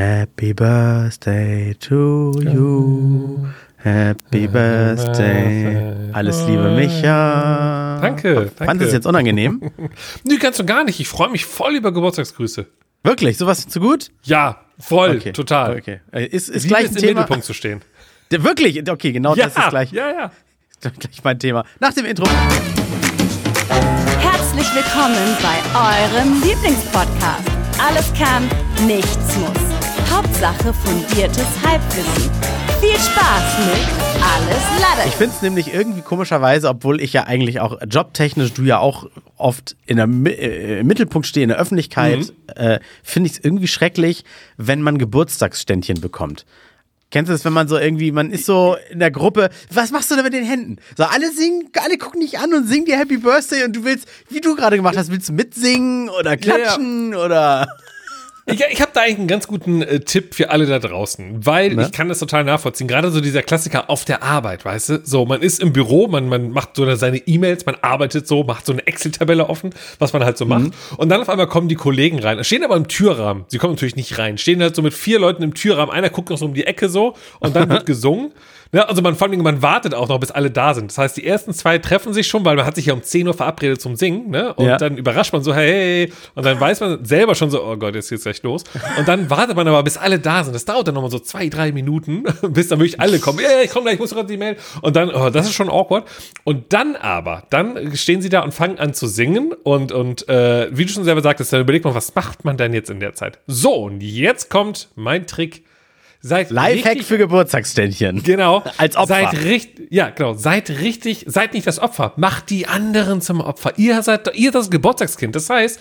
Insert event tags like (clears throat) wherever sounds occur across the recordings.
Happy Birthday to you. Happy Birthday. Alles Liebe, Micha. Danke, Fand danke. es jetzt unangenehm? (laughs) Nö, ganz und gar nicht. Ich freue mich voll über Geburtstagsgrüße. Wirklich? Sowas zu gut? Ja, voll, Okay. total. Okay. Äh, Ist, ist gleich ist ein im Thema. Mittelpunkt zu stehen. (laughs) Der- Wirklich? Okay, genau Ja, das ist gleich, ja, ja. (laughs) gleich mein Thema. Nach dem Intro. Herzlich willkommen bei eurem Lieblingspodcast. Alles kann, nichts muss. Hauptsache fundiertes Halbwissen. Viel Spaß mit Alles Lade. Ich finde es nämlich irgendwie komischerweise, obwohl ich ja eigentlich auch jobtechnisch, du ja auch oft in der, äh, im Mittelpunkt stehe, in der Öffentlichkeit, äh, finde ich es irgendwie schrecklich, wenn man Geburtstagsständchen bekommt. Kennst du das, wenn man so irgendwie, man ist so in der Gruppe, was machst du da mit den Händen? So, alle singen, alle gucken dich an und singen dir Happy Birthday und du willst, wie du gerade gemacht hast, willst du mitsingen oder Ja, ja. klatschen oder. Ich, ich habe da eigentlich einen ganz guten äh, Tipp für alle da draußen, weil Ne? ich kann das total nachvollziehen. Gerade so dieser Klassiker auf der Arbeit, weißt du? So, man ist im Büro, man, man macht so seine E-Mails, man arbeitet so, macht so eine Excel-Tabelle offen, was man halt so macht. Und dann auf einmal kommen die Kollegen rein, stehen aber im Türrahmen. Sie kommen natürlich nicht rein, stehen halt so mit vier Leuten im Türrahmen. Einer guckt noch so um die Ecke so und dann (laughs) wird gesungen. Ne, also man vor allem, man wartet auch noch, bis alle da sind. Das heißt, die ersten zwei treffen sich schon, weil man hat sich ja um 10 Uhr verabredet zum Singen, ne? Und Ja. dann überrascht man so, hey, und dann weiß man selber schon so, oh Gott, jetzt geht's gleich los. Und dann wartet man aber, bis alle da sind. Das dauert dann nochmal so zwei, drei Minuten, (laughs) bis dann wirklich alle kommen. Hey, ich komm gleich, ich muss gerade die Mail. Und dann, oh, das ist schon awkward. Und dann aber, dann stehen sie da und fangen an zu singen. Und, und äh, wie du schon selber sagtest, dann überlegt man, was macht man denn jetzt in der Zeit? So, und jetzt kommt mein Trick. Seid Lifehack richtig- für Geburtstagsständchen. Genau. (laughs) Als Opfer. Seid richtig, ja, genau. Seid richtig, seid nicht das Opfer. Macht die anderen zum Opfer. Ihr seid, ihr das Geburtstagskind. Das heißt,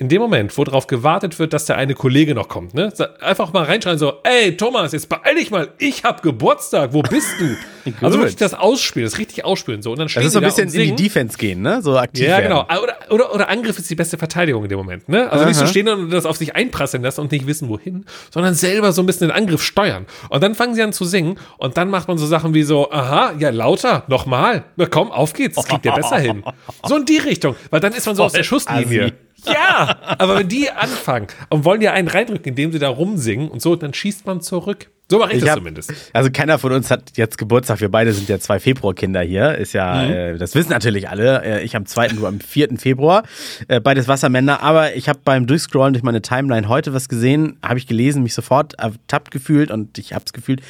in dem Moment, wo darauf gewartet wird, dass der eine Kollege noch kommt, ne, einfach mal reinschreien so, ey, Thomas, jetzt beeil dich mal, ich hab Geburtstag, wo bist du? (laughs) also wirklich das Ausspielen, das richtig ausspielen, so. Und dann stehen Das ist so ein bisschen in die. Defense gehen, ne? So aktiv Ja, genau. Oder, oder, oder Angriff ist die beste Verteidigung in dem Moment. Ne? Also nicht so Aha. stehen und das auf sich einprasseln lassen und nicht wissen, wohin, sondern selber so ein bisschen den Angriff steuern. Und dann fangen sie an zu singen und dann macht man so Sachen wie so, aha, ja, lauter, nochmal. Na komm, auf geht's, das kriegt ihr besser hin. (laughs) So in die Richtung, weil dann ist man so aus der Schusslinie. assi. Ja, (laughs) aber wenn die anfangen und wollen dir einen reindrücken, indem sie da rumsingen und so, dann schießt man zurück. So mache ich, Ich das hab, zumindest. Also keiner von uns hat jetzt Geburtstag. Wir beide sind ja zwei Februarkinder hier. Ist ja, Mhm. äh, das wissen natürlich alle. Äh, ich am 2., du am 4. Februar. Äh, beides Wassermänner. Aber ich habe beim Durchscrollen durch meine Timeline heute was gesehen, habe ich gelesen, mich sofort ertappt gefühlt und ich habe es gefühlt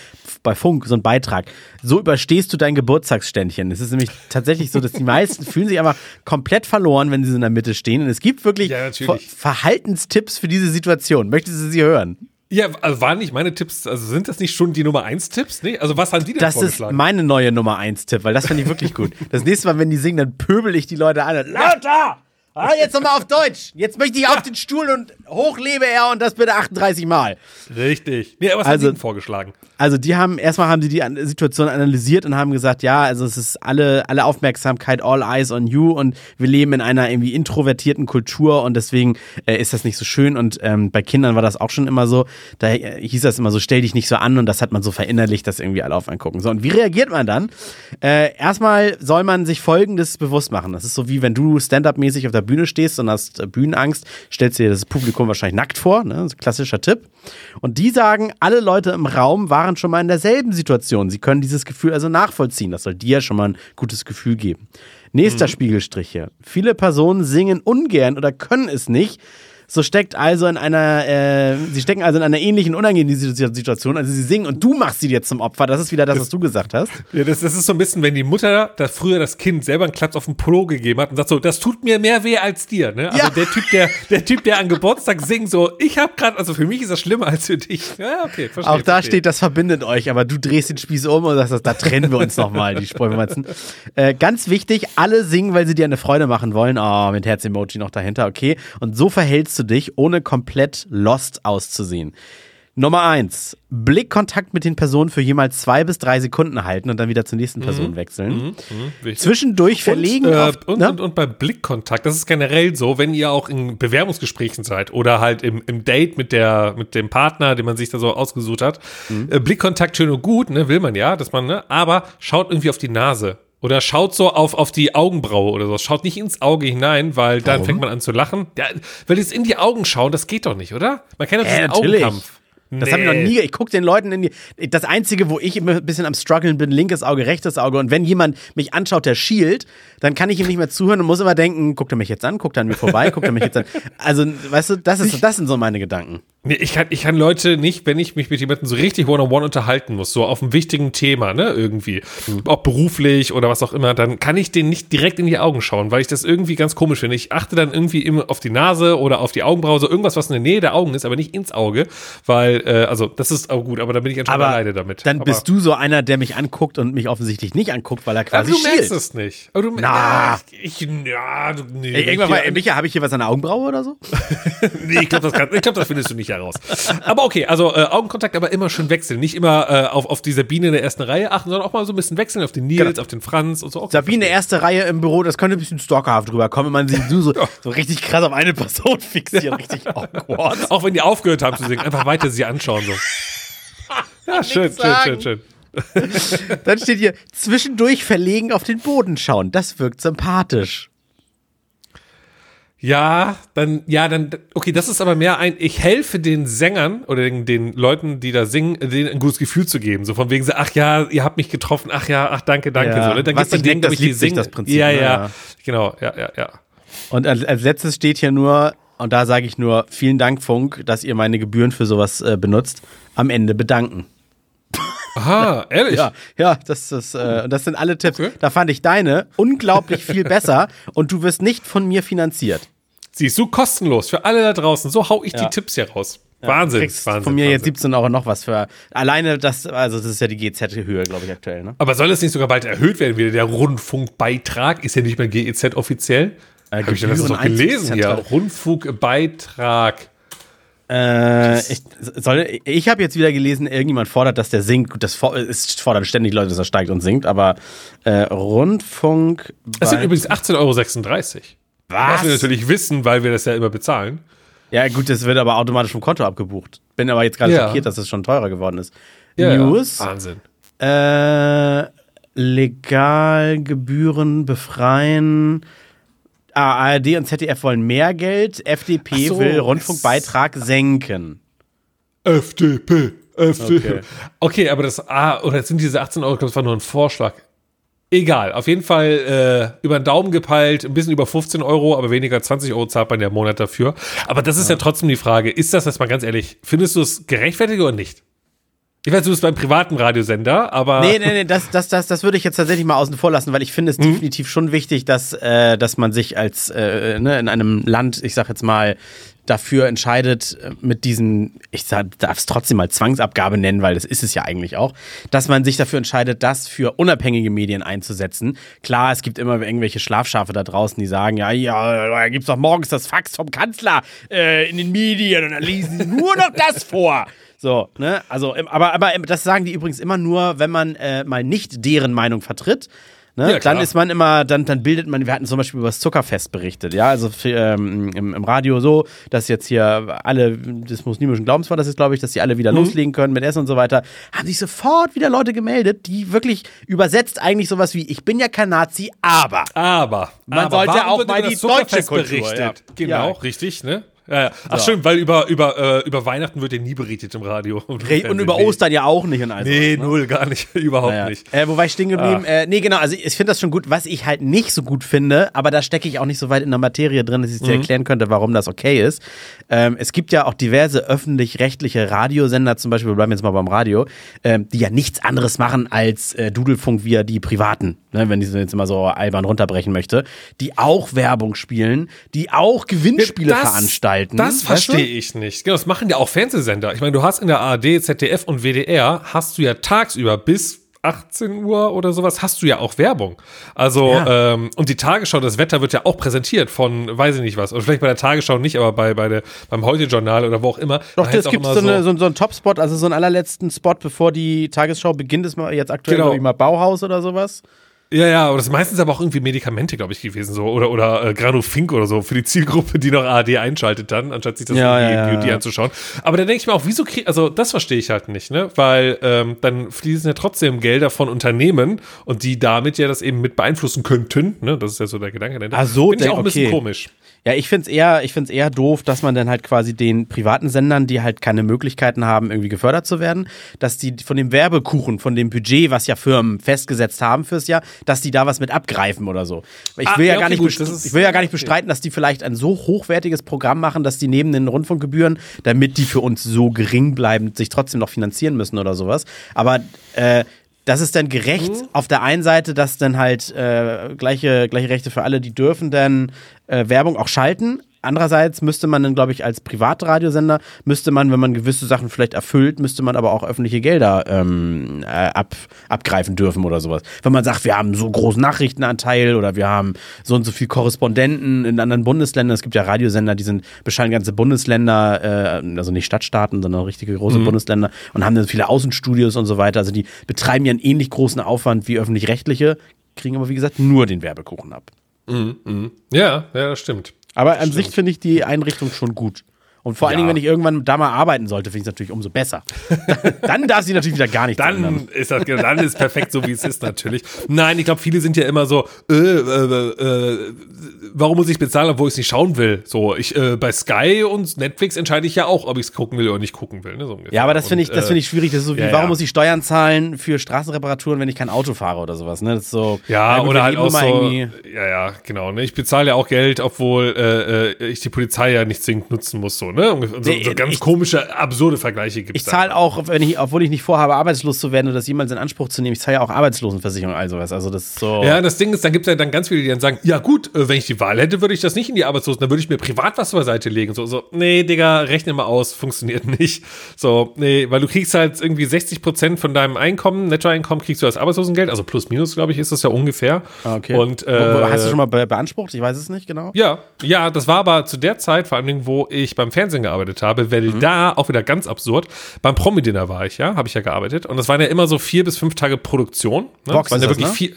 bei Funk, so ein Beitrag. So überstehst du dein Geburtstagsständchen. Es ist nämlich tatsächlich so, dass die meisten fühlen sich einfach komplett verloren, wenn sie so in der Mitte stehen. Und es gibt wirklich Ja. Ver Verhaltenstipps für diese Situation. Möchtest du sie hören? Ja, also waren nicht meine Tipps, also sind das nicht schon die Nummer 1 Tipps? Nee, also was haben die denn Das ist meine neue Nummer 1 Tipp, weil das finde ich wirklich gut. Das nächste Mal, wenn die singen, dann pöbel ich die Leute an. Lauter! Ah, jetzt nochmal auf Deutsch. Jetzt möchte ich auf den Stuhl und hochlebe er und das bitte 38 Mal. Richtig. Nee, was Also- haben die vorgeschlagen? Also die haben, erstmal haben sie die Situation analysiert und haben gesagt, ja, also es ist alle, alle Aufmerksamkeit, all eyes on you und wir leben in einer irgendwie introvertierten Kultur und deswegen äh, ist das nicht so schön und ähm, bei Kindern war das auch schon immer so, da äh, hieß das immer so, stell dich nicht so an und das hat man so verinnerlicht, dass irgendwie alle auf einen gucken. So, und wie reagiert man dann? Äh, erstmal soll man sich Folgendes bewusst machen. Das ist so wie wenn du Stand-Up-mäßig auf der Bühne stehst und hast äh, Bühnenangst, stellst dir das Publikum wahrscheinlich nackt vor, ne? Das ist ein klassischer Tipp. Und die sagen, alle Leute im Raum waren schon mal in derselben Situation. Sie können dieses Gefühl also nachvollziehen. Das soll dir schon mal ein gutes Gefühl geben. Nächster Spiegelstrich hier. Viele Personen singen ungern oder können es nicht. So steckt also in einer, äh, sie stecken also in einer ähnlichen unangenehmen Situation. Also sie singen und du machst sie dir zum Opfer. Das ist wieder das, was du gesagt hast. Ja, das, das ist so ein bisschen, wenn die Mutter da früher das Kind selber einen Klaps auf den Polo gegeben hat und sagt so, das tut mir mehr weh als dir. Ne? Also Ja. der Typ, der, der Typ, der an Geburtstag singt, so, ich hab gerade, also für mich ist das schlimmer als für dich. Ja, okay, verstehe. Auch da verstehe. steht, das verbindet euch, aber du drehst den Spieß um und sagst, da trennen wir uns nochmal, die Spreumatzen. Äh, ganz wichtig, alle singen, weil sie dir eine Freude machen wollen. Oh, mit Herz-Emoji noch dahinter, okay. Und so verhältst du dich, ohne komplett lost auszusehen. Nummer eins, Blickkontakt mit den Personen für jemals zwei bis drei Sekunden halten und dann wieder zur nächsten Person wechseln. Wichtig. Zwischendurch verlegen und, äh, auf, und, ne? und, und bei Blickkontakt, das ist generell so, wenn ihr auch in Bewerbungsgesprächen seid oder halt im, im Date mit der mit dem Partner, den man sich da so ausgesucht hat, Mhm. äh, Blickkontakt schön und gut, ne, will man ja, dass man, ne, aber schaut irgendwie auf die Nase. Oder schaut so auf, auf die Augenbraue oder so. Schaut nicht ins Auge hinein, weil dann Warum? fängt man an zu lachen. Ja, weil jetzt in die Augen schauen, das geht doch nicht, oder? Man kennt doch Ja, diesen natürlich. Augenkampf. Das Nee. habe ich noch nie. Ich gucke den Leuten in die. Das Einzige, wo ich immer ein bisschen am struggeln bin, linkes Auge, rechtes Auge. Und wenn jemand mich anschaut, der schielt, dann kann ich ihm nicht mehr zuhören und muss immer denken, guckt er mich jetzt an, guckt er an mir vorbei, guckt er mich jetzt an. Also, weißt du, das, ist, das sind so meine Gedanken. Nee, ich kann, ich kann Leute nicht, wenn ich mich mit jemandem so richtig one-on-one unterhalten muss, so auf einem wichtigen Thema, ne, irgendwie, ob beruflich oder was auch immer, dann kann ich denen nicht direkt in die Augen schauen, weil ich das irgendwie ganz komisch finde. Ich achte dann irgendwie immer auf die Nase oder auf die Augenbraue, so irgendwas, was in der Nähe der Augen ist, aber nicht ins Auge, weil, äh, also, das ist auch gut, aber da bin ich anscheinend Aber alleine damit. dann aber, bist du so einer, der mich anguckt und mich offensichtlich nicht anguckt, weil er aber quasi du merkst es nicht. Aber du, Na. ich, ja, du, nee, Ey, Irgendwann ich- mal, Micha, habe ich hier was an der Augenbraue oder so? (laughs) Nee, ich glaube, das, kann- ich glaub, das findest du nicht heraus. Aber okay, also äh, Augenkontakt aber immer schön wechseln. Nicht immer äh, auf, auf die Sabine in der ersten Reihe achten, sondern auch mal so ein bisschen wechseln auf den Nils, Genau. auf den Franz und so. Okay, Sabine, erste Reihe im Büro, das könnte ein bisschen stalkerhaft rüberkommen, wenn man sie so, so (laughs) richtig krass auf eine Person fixiert, richtig awkward. (laughs) Auch wenn die aufgehört haben zu singen, einfach weiter sie anschauen. So. (laughs) Ja, schön, schön, schön, schön. Dann steht hier, zwischendurch verlegen auf den Boden schauen. Das wirkt sympathisch. Ja, dann, ja, dann, okay, das ist aber mehr ein, ich helfe den Sängern oder den, den Leuten, die da singen, denen ein gutes Gefühl zu geben. So von wegen so, ach ja, ihr habt mich getroffen, ach ja, ach danke, danke. Ja, so, ne? Dann dann ich denen, das die singen- das Prinzip, Ja, ne? ja, Ja. genau, ja, ja, ja. Und als, als letztes steht hier nur, und da sage ich nur, vielen Dank, Funk, dass ihr meine Gebühren für sowas äh, benutzt. Am Ende bedanken. Aha, ehrlich? Ja, ja, das ist, äh, das sind alle Tipps. Okay. Da fand ich deine unglaublich viel besser (laughs) und du wirst nicht von mir finanziert. Siehst du, kostenlos für alle da draußen. So hau ich Ja. die Tipps hier raus. Du Wahnsinn, kriegst Wahnsinn. von mir jetzt Wahnsinn. 17 Euro noch was für. Alleine das, also das ist ja die GZ-Höhe, glaube ich, aktuell, ne? Aber soll es nicht sogar bald erhöht werden wieder? Der Rundfunkbeitrag ist ja nicht mehr GEZ offiziell. Äh, Habe ich das doch gelesen? Gebühreneinzugszentrale. Rundfunkbeitrag. Äh, ich, soll, ich habe jetzt wieder gelesen, irgendjemand fordert, dass der singt. Gut, das for- es fordern ständig Leute, dass er steigt und singt, aber äh, Rundfunk. Das sind übrigens 18,36 Euro. Was Was? wir natürlich wissen, weil wir das ja immer bezahlen. Ja, gut, das wird aber automatisch vom Konto abgebucht. Bin aber jetzt gerade Ja. schockiert, dass es schon teurer geworden ist. Ja, News. Ja. Wahnsinn. Äh, legal Gebühren befreien. ARD und ZDF wollen mehr Geld. FDP so, will Rundfunkbeitrag senken. FDP, FDP. Okay. Okay, aber das, ah, oder sind diese 18 Euro, ich glaube, das war nur ein Vorschlag. Egal, auf jeden Fall äh, über den Daumen gepeilt, ein bisschen über 15 Euro, aber weniger als 20 Euro zahlt man ja im Monat dafür. Aber das ist ja, trotzdem die Frage, ist das jetzt mal ganz ehrlich, findest du es gerechtfertigt oder nicht? Ich weiß, du bist beim privaten Radiosender, aber. Nee, nee, nee, das, das, das, das würde ich jetzt tatsächlich mal außen vor lassen, weil ich finde es Mhm. definitiv schon wichtig, dass, äh, dass man sich als äh, ne, in einem Land, ich sag jetzt mal, dafür entscheidet, äh, mit diesen, ich darf es trotzdem mal Zwangsabgabe nennen, weil das ist es ja eigentlich auch, dass man sich dafür entscheidet, das für unabhängige Medien einzusetzen. Klar, es gibt immer irgendwelche Schlafschafe da draußen, die sagen, ja, ja, da gibt's doch morgens das Fax vom Kanzler äh, in den Medien und dann lesen sie nur noch das vor. So, ne? Also, aber, aber das sagen die übrigens immer nur, wenn man äh, mal nicht deren Meinung vertritt. Ne? Ja, dann ist man immer, dann, dann bildet man, wir hatten zum Beispiel über das Zuckerfest berichtet, ja, also ähm, im, im Radio so, dass jetzt hier alle des muslimischen Glaubens war, das ist, glaube ich, dass die alle Mhm. wieder loslegen können mit Essen und so weiter, haben sich sofort wieder Leute gemeldet, die wirklich übersetzt eigentlich sowas wie, ich bin ja kein Nazi, aber. Aber. Man aber sollte auch mal die deutsche Kultur, berichtet? ja. Genau, Ja. richtig, ne? Ja, ja. Ach stimmt, weil über, über, äh, über Weihnachten wird ja nie berichtet im Radio. (laughs) Und über nee. Ostern ja auch nicht und all Nee, sowas, ne? null, gar nicht. (laughs) Überhaupt Naja. nicht. Äh, wo war ich stehen geblieben? Äh, nee, genau, also ich finde das schon gut. Was ich halt nicht so gut finde, aber da stecke ich auch nicht so weit in der Materie drin, dass ich es dir erklären könnte, warum das okay ist. Ähm, es gibt ja auch diverse öffentlich-rechtliche Radiosender, zum Beispiel, wir bleiben jetzt mal beim Radio, ähm, die ja nichts anderes machen als äh, Dudelfunk via die Privaten, ne, wenn ich es jetzt immer so albern runterbrechen möchte, die auch Werbung spielen, die auch Gewinnspiele Das- veranstalten. Das weißt du? verstehe ich nicht. Genau, das machen ja auch Fernsehsender. Ich meine, du hast in der ARD, ZDF und WDR hast du ja tagsüber bis 18 Uhr oder sowas hast du ja auch Werbung. Also, Ja. ähm, und die Tagesschau, das Wetter wird ja auch präsentiert von, weiß ich nicht was, oder vielleicht bei der Tagesschau nicht, aber bei, bei der, beim Heute-Journal oder wo auch immer. Doch, es gibt so, eine, so, so einen Top-Spot, also so einen allerletzten Spot, bevor die Tagesschau beginnt, ist mal jetzt aktuell, Genau. mal Bauhaus oder sowas. Ja, ja, aber das ist meistens aber auch irgendwie Medikamente, glaube ich, gewesen, so. Oder, oder äh, Granufink oder so für die Zielgruppe, die noch ARD einschaltet dann, anstatt sich das Ja, irgendwie ja, ja, anzuschauen. Aber dann denke ich mir auch, wieso krieg, also das verstehe ich halt nicht, ne? Weil ähm, dann fließen ja trotzdem Gelder von Unternehmen und die damit ja das eben mit beeinflussen könnten, ne? Das ist ja so der Gedanke dahinter. Ach so, Finde ich auch ein bisschen okay. komisch. Ja, ich find's eher, ich find's eher doof, dass man dann halt quasi den privaten Sendern, die halt keine Möglichkeiten haben, irgendwie gefördert zu werden, dass die von dem Werbekuchen, von dem Budget, was ja Firmen festgesetzt haben fürs Jahr, dass die da was mit abgreifen oder so. Ich Ah, will ja, ja, gar okay, nicht, gut, ich will ja gar nicht bestreiten, dass die vielleicht ein so hochwertiges Programm machen, dass die neben den Rundfunkgebühren, damit die für uns so gering bleiben, sich trotzdem noch finanzieren müssen oder sowas. Aber äh, das ist dann gerecht Mhm. auf der einen Seite, dass dann halt äh, gleiche, gleiche Rechte für alle, die dürfen dann äh, Werbung auch schalten. Andererseits müsste man dann, glaube ich, als Privatradiosender, müsste man, wenn man gewisse Sachen vielleicht erfüllt, müsste man aber auch öffentliche Gelder ähm, äh, ab, abgreifen dürfen oder sowas. Wenn man sagt, wir haben so großen Nachrichtenanteil oder wir haben so und so viel Korrespondenten in anderen Bundesländern. Es gibt ja Radiosender, die sind bescheiden ganze Bundesländer, äh, also nicht Stadtstaaten, sondern richtige große Bundesländer und haben dann viele Außenstudios und so weiter. Also die betreiben ja einen ähnlich großen Aufwand wie öffentlich-rechtliche, kriegen aber wie gesagt nur den Werbekuchen ab. Ja, ja, das stimmt. Aber an sich finde ich die Einrichtung schon gut. Und vor allen Ja. Dingen, wenn ich irgendwann da mal arbeiten sollte, finde ich es natürlich umso besser. (laughs) Dann darf sie natürlich wieder gar ändern. Dann ist das dann ist perfekt so wie es ist natürlich. Nein, ich glaube, viele sind ja immer so, äh, äh, äh, warum muss ich bezahlen, obwohl ich es nicht schauen will? So, ich äh, bei Sky und Netflix entscheide ich ja auch, ob ich es gucken will oder nicht gucken will. Ne, so. Ja, aber das finde ich, das äh, finde ich schwierig. Das ist so wie, ja, warum ja. muss ich Steuern zahlen für Straßenreparaturen, wenn ich kein Auto fahre oder sowas? Ne? Das ist so. Ja, gut, oder halt auch so, ja, ja, genau, ne? Ich bezahle ja auch Geld, obwohl äh, äh, ich die Polizei ja nicht zwingend nutzen muss, so, ne? Und so, Nee, so ganz ich- komische, absurde Vergleiche gibt Ich zahle auch, wenn ich, obwohl ich nicht vorhabe, arbeitslos zu werden oder das jemals in Anspruch zu nehmen, ich zahle ja auch Arbeitslosenversicherung, all sowas. Also das so. Ja, das Ding ist, dann gibt es ja dann ganz viele, die dann sagen, ja gut, äh, wenn ich die Wahl hätte, würde ich das nicht in die Arbeitslosen, dann würde ich mir privat was beiseite legen. So, so, nee, Digga, rechne mal aus, funktioniert (laughs) nicht. So, nee, weil du kriegst halt irgendwie 60 Prozent von deinem Einkommen, Nettoeinkommen kriegst du als Arbeitslosengeld, also plus minus, glaube ich, ist das ja ungefähr. Ah, okay. Und, wo- hast du äh, schon mal be beansprucht? Ich weiß es nicht genau. Ja, ja, das war aber zu der Zeit, vor allen Dingen, wo ich beim Fernsehen gearbeitet habe, weil Mhm. da auch wieder ganz absurd. Beim Promi-Dinner war ich, ja, habe ich ja gearbeitet. Und das waren ja immer so vier bis fünf Tage Produktion. Ne? Vox waren ja das, wirklich ne? vier.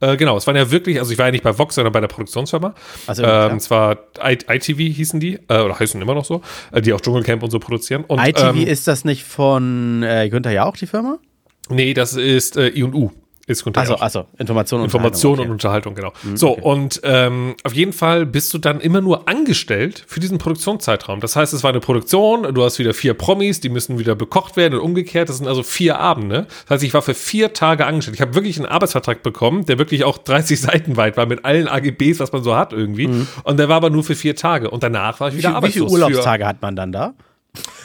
Äh, genau, es waren ja wirklich, also ich war ja nicht bei Vox, sondern bei der Produktionsfirma. Ach so, ja. ähm, es war I ITV hießen die, äh, oder heißen immer noch so, äh, die auch Dschungelcamp und so produzieren. Und, ITV ähm, ist das nicht von äh, Günther ja auch die Firma? Nee, das ist äh, I&U. Ist Achso, Jauch. achso, Information und Information und Unterhaltung, Unterhaltung, genau. so, und ähm, auf jeden Fall bist du dann immer nur angestellt für diesen Produktionszeitraum. Das heißt, es war eine Produktion, du hast wieder vier Promis, die müssen wieder bekocht werden und umgekehrt. Das sind also vier Abende. Das heißt, ich war für vier Tage angestellt. Ich habe wirklich einen Arbeitsvertrag bekommen, der wirklich auch 30 (laughs) Seiten weit war, mit allen AGBs, was man so hat irgendwie. Und der war aber nur für vier Tage. Und danach war ich Okay. wieder Wie, wie viele arbeitslos. Urlaubstage hat man dann da?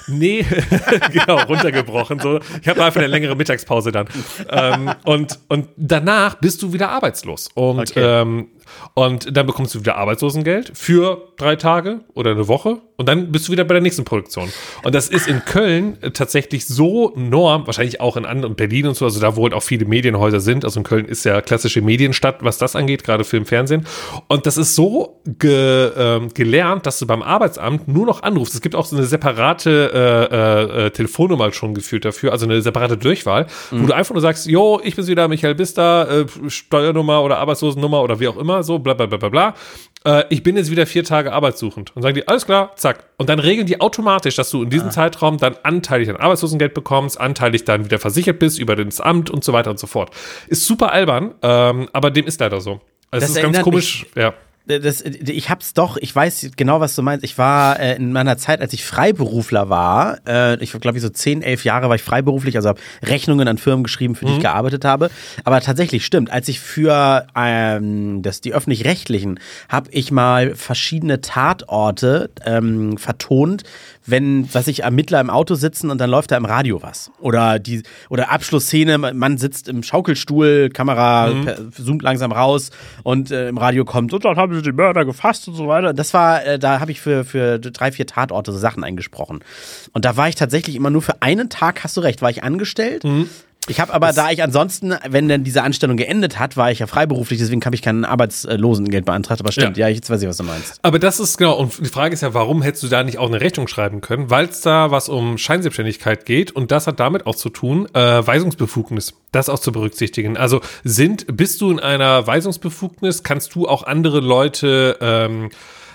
Nee, (laughs) genau, runtergebrochen. So. Ich habe einfach eine längere Mittagspause dann. ähm, und, und danach bist du wieder arbeitslos. Und, Okay. ähm, und dann bekommst du wieder Arbeitslosengeld für drei Tage oder eine Woche. Und dann bist du wieder bei der nächsten Produktion. Und das ist in Köln äh, tatsächlich so norm, wahrscheinlich auch in anderen, Berlin und so, also da wo halt auch viele Medienhäuser sind. Also in Köln ist ja klassische Medienstadt, was das angeht, gerade Film, Fernsehen. Und das ist so ge, ähm, gelernt, dass du beim Arbeitsamt nur noch anrufst. Es gibt auch so eine separate äh, äh, äh, Telefonnummer schon geführt dafür, also eine separate Durchwahl, wo du einfach nur sagst, jo, ich bin's wieder, Michael Bister, äh, Steuernummer oder Arbeitslosennummer oder wie auch immer, so bla bla bla bla bla. Äh, ich bin jetzt wieder vier Tage arbeitssuchend. Und sagen die, alles klar, zack. Und dann regeln die automatisch, dass du in diesem Zeitraum dann anteilig dein Arbeitslosengeld bekommst, anteilig dann wieder versichert bist über das Amt und so weiter und so fort. Ist super albern, ähm, aber dem ist leider so. Also Das ist ganz komisch, ja. Das, ich hab's doch, ich weiß genau, was du meinst. Ich war äh, in meiner Zeit, als ich Freiberufler war, äh, ich glaube ich so 10, 11 Jahre war ich freiberuflich, also habe Rechnungen an Firmen geschrieben, für die ich gearbeitet habe. Aber tatsächlich stimmt, als ich für ähm, das, die öffentlich-rechtlichen, habe ich mal verschiedene Tatorte ähm, vertont, wenn, was ich Ermittler im Auto sitzen und dann läuft da im Radio was. Oder die, oder Abschlussszene, man sitzt im Schaukelstuhl, Kamera per, zoomt langsam raus und äh, im Radio kommt, und dann haben sie die Mörder gefasst und so weiter. Das war, äh, da habe ich für, für drei, vier Tatorte so Sachen eingesprochen. Und da war ich tatsächlich immer nur für einen Tag, hast du recht, war ich angestellt. Ich habe aber, da ich ansonsten, wenn dann diese Anstellung geendet hat, war ich ja freiberuflich, deswegen habe ich kein Arbeitslosengeld beantragt. Aber stimmt, ja. ja, jetzt weiß ich, was du meinst. Aber das ist genau, und die Frage ist ja, warum hättest du da nicht auch eine Rechnung schreiben können? Weil es da was um Scheinselbstständigkeit geht und das hat damit auch zu tun, äh, Weisungsbefugnis, das auch zu berücksichtigen. Also sind, bist du in einer Weisungsbefugnis, kannst du auch andere Leute ähm,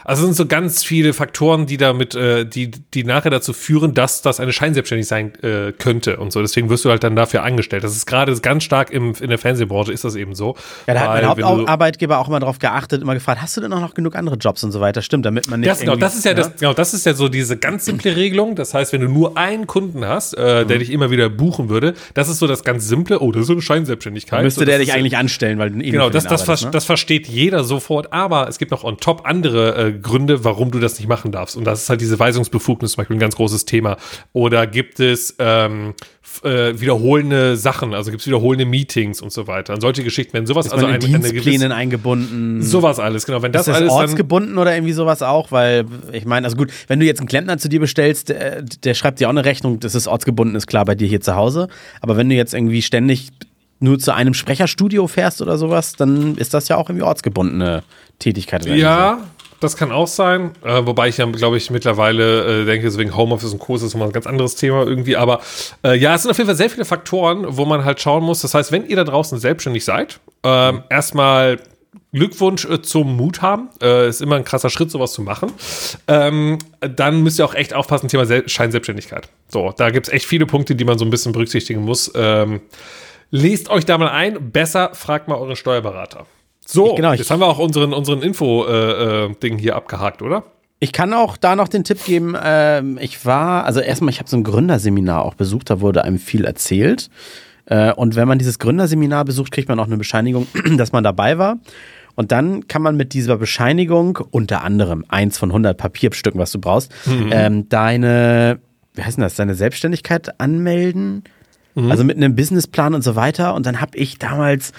also es sind so ganz viele Faktoren, die damit, äh, die, die nachher dazu führen, dass das eine Scheinselbstständig sein äh, könnte und so. Deswegen wirst du halt dann dafür angestellt. Das ist gerade ganz stark im, in der Fernsehbranche ist das eben so. Ja, da hat mein Hauptarbeitgeber auch immer darauf geachtet, immer gefragt, hast du denn auch noch genug andere Jobs und so weiter? Stimmt, damit man nicht. Das, genau, das ist ja, ja, das, genau, das ist ja so diese ganz simple Regelung. Das heißt, wenn du nur einen Kunden hast, äh, mhm. der dich immer wieder buchen würde, das ist so das ganz simple, oh, das ist so eine Scheinselbstständigkeit. Müsste so, der dich eigentlich anstellen, weil du eh Genau, das, das, arbeitest, ne? das versteht jeder sofort, aber es gibt noch on top andere äh, Gründe, warum du das nicht machen darfst. Und das ist halt diese Weisungsbefugnis zum Beispiel ein ganz großes Thema. Oder gibt es ähm, äh, wiederholende Sachen, also gibt es wiederholende Meetings und so weiter. Und solche Geschichten werden sowas, ist also ein, Dienstplänen eingebunden. Sowas alles, genau. Wenn das, ist das alles ortsgebunden oder irgendwie sowas auch, weil ich meine, also gut, wenn du jetzt einen Klempner zu dir bestellst, der, der schreibt dir auch eine Rechnung, das ist ortsgebunden, ist klar bei dir hier zu Hause. Aber wenn du jetzt irgendwie ständig nur zu einem Sprecherstudio fährst oder sowas, dann ist das ja auch irgendwie ortsgebundene Tätigkeit. Ja, das kann auch sein. Äh, wobei ich ja, glaube ich, mittlerweile äh, denke, deswegen Homeoffice und Kurs ist nochmal ein ganz anderes Thema irgendwie. Aber äh, ja, es sind auf jeden Fall sehr viele Faktoren, wo man halt schauen muss. Das heißt, wenn ihr da draußen selbstständig seid, ähm, erstmal Glückwunsch äh, zum Mut haben. Äh, ist immer ein krasser Schritt, sowas zu machen. Ähm, dann müsst ihr auch echt aufpassen, Thema Sel Scheinselbstständigkeit. So, da gibt es echt viele Punkte, die man so ein bisschen berücksichtigen muss. Ähm, lest euch da mal ein. Besser fragt mal eure Steuerberater. So, genau, jetzt haben wir auch unseren, unseren Info-Ding äh, äh, hier abgehakt, oder? Ich kann auch da noch den Tipp geben, äh, ich war, also erstmal, ich habe so ein Gründerseminar auch besucht, da wurde einem viel erzählt. Äh, und wenn man dieses Gründerseminar besucht, kriegt man auch eine Bescheinigung, (clears throat) dass man dabei war. Und dann kann man mit dieser Bescheinigung, unter anderem eins von 100 Papierstücken, was du brauchst, mhm. ähm, deine, wie heißt denn das, deine Selbstständigkeit anmelden. Mhm. Also mit einem Businessplan und so weiter. Und dann habe ich damals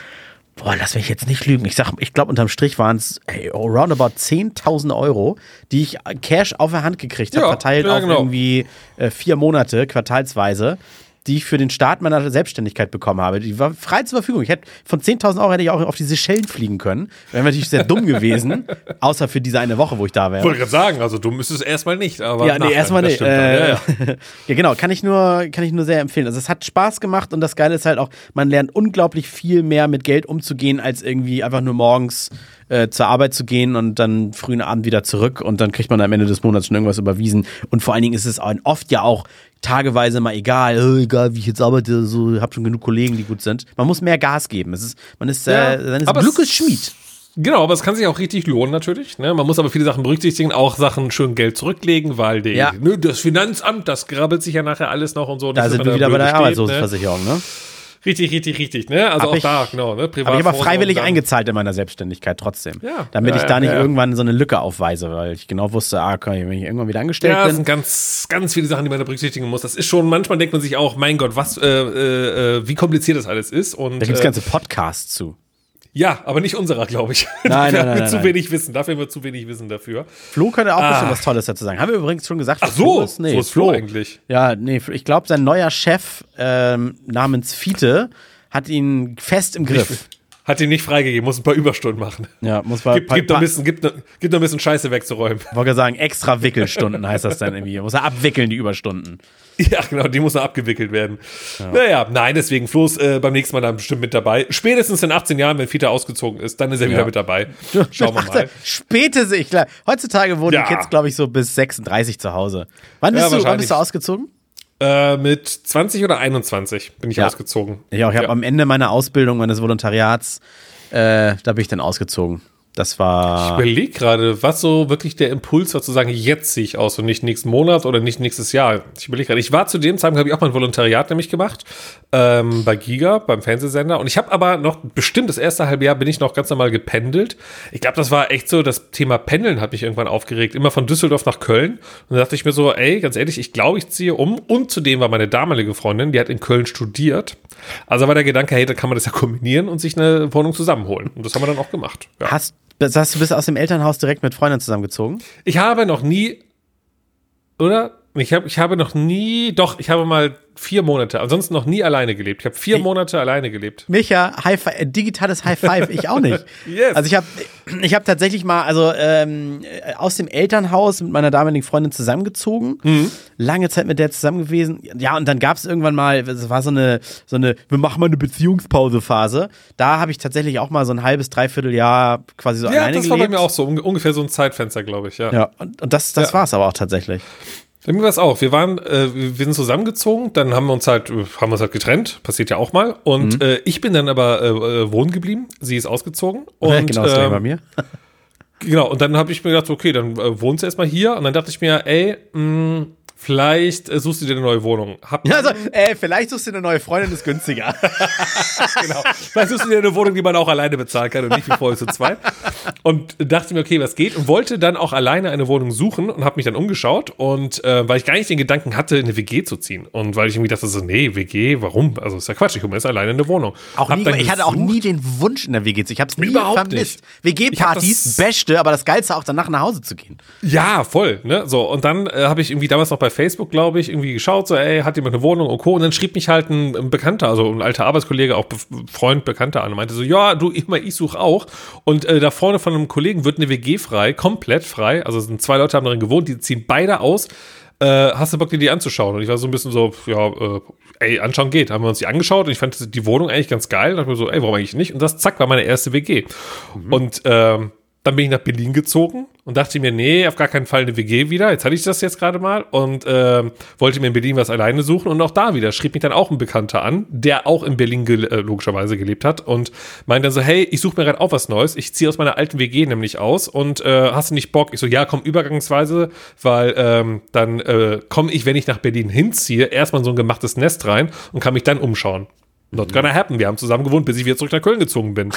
boah, lass mich jetzt nicht lügen. Ich sag, ich glaube, unterm Strich waren es roundabout 10.000 Euro, die ich Cash auf der Hand gekriegt habe, ja, verteilt ja, auf genau. irgendwie äh, vier Monate, quartalsweise die ich für den Start meiner Selbstständigkeit bekommen habe. Die war frei zur Verfügung. Ich hätte von 10.000 Euro hätte ich auch auf die Seychellen fliegen können. Wäre natürlich sehr dumm gewesen, (laughs) außer für diese eine Woche, wo ich da wäre. Wollte gerade sagen, also dumm ist es erstmal nicht, aber ja, nee, erstmal nicht. Äh, ja, ja. (laughs) ja, genau, kann ich nur kann ich nur sehr empfehlen. Also es hat Spaß gemacht und das Geile ist halt auch, man lernt unglaublich viel mehr mit Geld umzugehen als irgendwie einfach nur morgens äh, zur Arbeit zu gehen und dann frühen Abend wieder zurück und dann kriegt man am Ende des Monats schon irgendwas überwiesen. Und vor allen Dingen ist es oft ja auch tageweise mal egal, oh, egal wie ich jetzt arbeite, so habe schon genug Kollegen, die gut sind. Man muss mehr Gas geben. Es ist, man ist ja, äh, seines Glückes Schmied. Genau, aber es kann sich auch richtig lohnen natürlich. Ne? Man muss aber viele Sachen berücksichtigen, auch Sachen schön Geld zurücklegen, weil die, ja. ne, das Finanzamt, das grabbelt sich ja nachher alles noch und so. Da sind wir wieder bei der Arbeitslosenversicherung, ne? Richtig, richtig, richtig. Ne? Also hab auch ich, da, genau. Ne? Privat aber ich habe freiwillig eingezahlt in meiner Selbstständigkeit trotzdem. Ja. Damit ja, ich da nicht ja, irgendwann so eine Lücke aufweise, weil ich genau wusste, ah, okay, wenn ich irgendwann wieder angestellt ja, bin. Ja, das sind ganz, ganz viele Sachen, die man da berücksichtigen muss. Das ist schon, manchmal denkt man sich auch, mein Gott, was, äh, äh, äh wie kompliziert das alles ist. Und, da gibt es äh, ganze Podcasts zu. Ja, aber nicht unserer, glaube ich. (laughs) Nein, nein, nein, nein, zu wenig Wissen. Dafür haben wir zu wenig Wissen dafür. Flo könnte auch ah. bestimmt was Tolles dazu sagen. Haben wir übrigens schon gesagt. Ach so, ist? Nee, wo ist Flo, Flo eigentlich? Ja, nee, ich glaube, sein neuer Chef ähm, namens Fiete hat ihn fest im Griff. Hat ihn nicht freigegeben, muss ein paar Überstunden machen. Ja, muss mal. Gibt, gibt, noch, ein bisschen, gibt, noch, gibt noch ein bisschen Scheiße wegzuräumen. Ich wollte sagen, extra Wickelstunden heißt das dann irgendwie. Muss er abwickeln, die Überstunden. Ja, genau, die muss noch abgewickelt werden. Ja. Naja, nein, deswegen Floß äh, beim nächsten Mal dann bestimmt mit dabei. Spätestens in 18 Jahren, wenn Fita ausgezogen ist, dann ist er ja. wieder mit dabei. (laughs) Schauen wir mal. Spätestens, ich glaube, heutzutage wohnen ja. die Kids, glaube ich, so bis 36 zu Hause. Wann bist, du, wann bist du ausgezogen? Äh, mit 20 oder 21 bin ich ja. ausgezogen. Ich auch. Ich ja. habe am Ende meiner Ausbildung, meines Volontariats, äh, da bin ich dann ausgezogen. Das war. Ich überlege gerade, was so wirklich der Impuls war zu sagen, jetzt sehe ich aus und nicht nächsten Monat oder nicht nächstes Jahr. Ich überlege gerade. Ich war zu dem Zeitpunkt, habe ich auch mein Volontariat nämlich gemacht ähm, bei Giga, beim Fernsehsender. Und ich habe aber noch bestimmt das erste halbe Jahr bin ich noch ganz normal gependelt. Ich glaube, das war echt so, das Thema Pendeln hat mich irgendwann aufgeregt. Immer von Düsseldorf nach Köln. Und da dachte ich mir so, ey, ganz ehrlich, ich glaube, ich ziehe um. Und zudem war meine damalige Freundin, die hat in Köln studiert. Also war der Gedanke, hey, da kann man das ja kombinieren und sich eine Wohnung zusammenholen. Und das haben wir dann auch gemacht. Ja. Hast das heißt, du bist aus dem Elternhaus direkt mit Freunden zusammengezogen? Ich habe noch nie, oder? Ich, hab, ich habe noch nie, doch, ich habe mal vier Monate, ansonsten noch nie alleine gelebt. Ich habe vier Monate alleine gelebt. Micha, High Five, äh, digitales High Five, ich auch nicht. (laughs) Yes. Also ich habe ich hab tatsächlich mal, also ähm, aus dem Elternhaus mit meiner damaligen Freundin zusammengezogen, lange Zeit mit der zusammen gewesen. Ja, und dann gab es irgendwann mal, es war so eine, so eine, wir machen mal eine Beziehungspause-Phase. Da habe ich tatsächlich auch mal so ein halbes, dreiviertel Jahr quasi so Ja, alleine das war bei gelebt. mir auch so, un- ungefähr so ein Zeitfenster, glaube ich, ja. Ja, und, und das, das Ja. war es aber auch tatsächlich. Mir war es auch. Wir waren, äh, wir sind zusammengezogen, dann haben wir uns halt, äh, haben wir uns halt getrennt, passiert ja auch mal. Und äh, ich bin dann aber äh, äh, wohnen geblieben. Sie ist ausgezogen. (laughs) Und, genau das ähm, bei mir. Genau, und dann habe ich mir gedacht, okay, dann äh, wohnst du erstmal hier. Und dann dachte ich mir, ey, mh, vielleicht äh, suchst du dir eine neue Wohnung. Hab, Ja, also, äh, vielleicht suchst du eine neue Freundin, ist günstiger. (laughs) genau. Vielleicht suchst du dir eine Wohnung, die man auch alleine bezahlen kann und nicht wie vorher zu zweit. Und dachte mir, okay, was geht? Und wollte dann auch alleine eine Wohnung suchen und habe mich dann umgeschaut. Und äh, weil ich gar nicht den Gedanken hatte, in eine WG zu ziehen. Und weil ich irgendwie dachte, so, nee, WG, warum? Also ist ja Quatsch, ich komme jetzt alleine in eine Wohnung. Auch nie, ich hatte auch gesucht. nie den Wunsch in der WG zu. Ich habe es nie Überhaupt vermisst. WG-Partys, das- beste, aber das Geilste auch danach nach Hause zu gehen. Ja, voll. Ne? So, und dann äh, habe ich irgendwie damals noch bei Facebook, glaube ich, irgendwie geschaut, so, ey, hat jemand eine Wohnung und Co. Und dann schrieb mich halt ein, ein Bekannter, also ein alter Arbeitskollege, auch Be Freund, Bekannter an und meinte so, ja, du, immer, ich suche auch. Und äh, da vorne von einem Kollegen wird eine WG frei, komplett frei. Also sind zwei Leute haben darin gewohnt, die ziehen beide aus. Äh, hast du Bock, dir die anzuschauen? Und ich war so ein bisschen so, ja, äh, ey, anschauen geht. Haben wir uns die angeschaut und ich fand die Wohnung eigentlich ganz geil. Und dachte mir so, ey, warum eigentlich nicht? Und das, zack, war meine erste WG. Und ähm, dann bin ich nach Berlin gezogen und dachte mir, nee, auf gar keinen Fall eine WG wieder. Jetzt hatte ich das jetzt gerade mal und ähm, wollte mir in Berlin was alleine suchen und auch da wieder schrieb mich dann auch ein Bekannter an, der auch in Berlin gel äh, logischerweise gelebt hat und meinte dann so, hey, ich suche mir gerade auch was Neues. Ich ziehe aus meiner alten WG nämlich aus und äh, hast du nicht Bock? Ich so, ja, komm übergangsweise, weil ähm, dann äh, komme ich, wenn ich nach Berlin hinziehe, erstmal in so ein gemachtes Nest rein und kann mich dann umschauen. Not gonna happen. Wir haben zusammen gewohnt, bis ich wieder zurück nach Köln gezogen bin.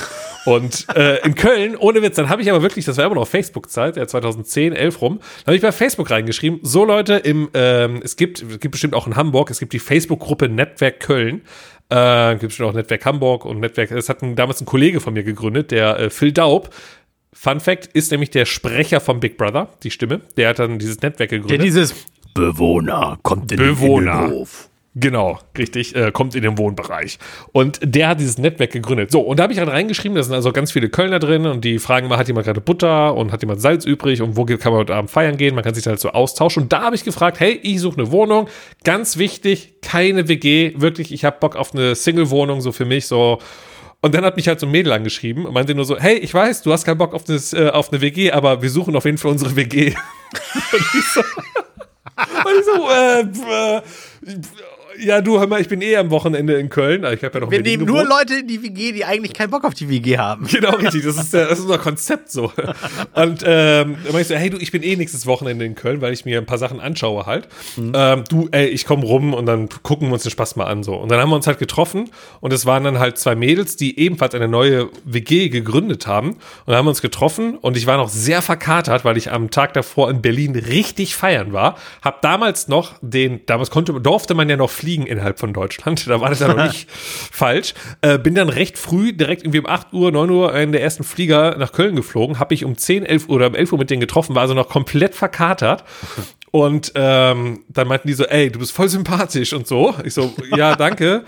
Und äh, in Köln, ohne Witz, dann habe ich aber wirklich, das war immer noch Facebook-Zeit, ja, 2010, 11 rum, dann habe ich bei Facebook reingeschrieben, so Leute, im, ähm, es gibt, es gibt bestimmt auch in Hamburg, es gibt die Facebook-Gruppe Netzwerk Köln. Äh, gibt bestimmt auch Netzwerk Hamburg und Netzwerk, das hat ein, damals ein Kollege von mir gegründet, der äh, Phil Daub. Fun Fact ist nämlich der Sprecher von Big Brother, die Stimme. Der hat dann dieses Netzwerk Der gegründet. dieses Bewohner kommt in Bewohner. den Innenhof. Genau, richtig, äh, kommt in den Wohnbereich. Und der hat dieses Netzwerk gegründet. So, und da habe ich halt reingeschrieben, da sind also ganz viele Kölner drin und die fragen immer, hat jemand gerade Butter und hat jemand Salz übrig und wo kann man heute Abend feiern gehen? Man kann sich da halt so austauschen. Und da habe ich gefragt, hey, ich suche eine Wohnung. Ganz wichtig, keine WG. Wirklich, ich habe Bock auf eine Single-Wohnung, so für mich, so. Und dann hat mich halt so ein Mädel angeschrieben und meinte nur so, hey, ich weiß, du hast keinen Bock auf, das, äh, auf eine WG, aber wir suchen auf jeden Fall unsere WG. (laughs) und ich so, (laughs) und ich so, äh, äh, ja, du, hör mal, ich bin eh am Wochenende in Köln. Ich habe ja noch Wir nehmen nur. Leute in die WG, die eigentlich keinen Bock auf die WG haben. Genau, (laughs) richtig. Das ist, das ist unser Konzept so. Und ähm, dann meinte ich so, hey du, ich bin eh nächstes Wochenende in Köln, weil ich mir ein paar Sachen anschaue halt. Ähm, du, ey, ich komme rum und dann gucken wir uns den Spaß mal an so. Und dann haben wir uns halt getroffen und es waren dann halt zwei Mädels, die ebenfalls eine neue WG gegründet haben. Und dann haben wir uns getroffen und ich war noch sehr verkatert, weil ich am Tag davor in Berlin richtig feiern war. Hab damals noch den, damals konnte, durfte man ja noch fliegen innerhalb von Deutschland. (laughs) Da war das ja noch (laughs) nicht falsch. Äh, bin dann recht früh, direkt irgendwie um 8 Uhr, 9 Uhr in der ersten Flieger nach Köln geflogen. Hab ich um 10, 11 Uhr oder um 11 Uhr mit denen getroffen, war also noch komplett verkatert. (laughs) Und ähm, dann meinten die so, ey, du bist voll sympathisch und so. Ich so, ja, danke.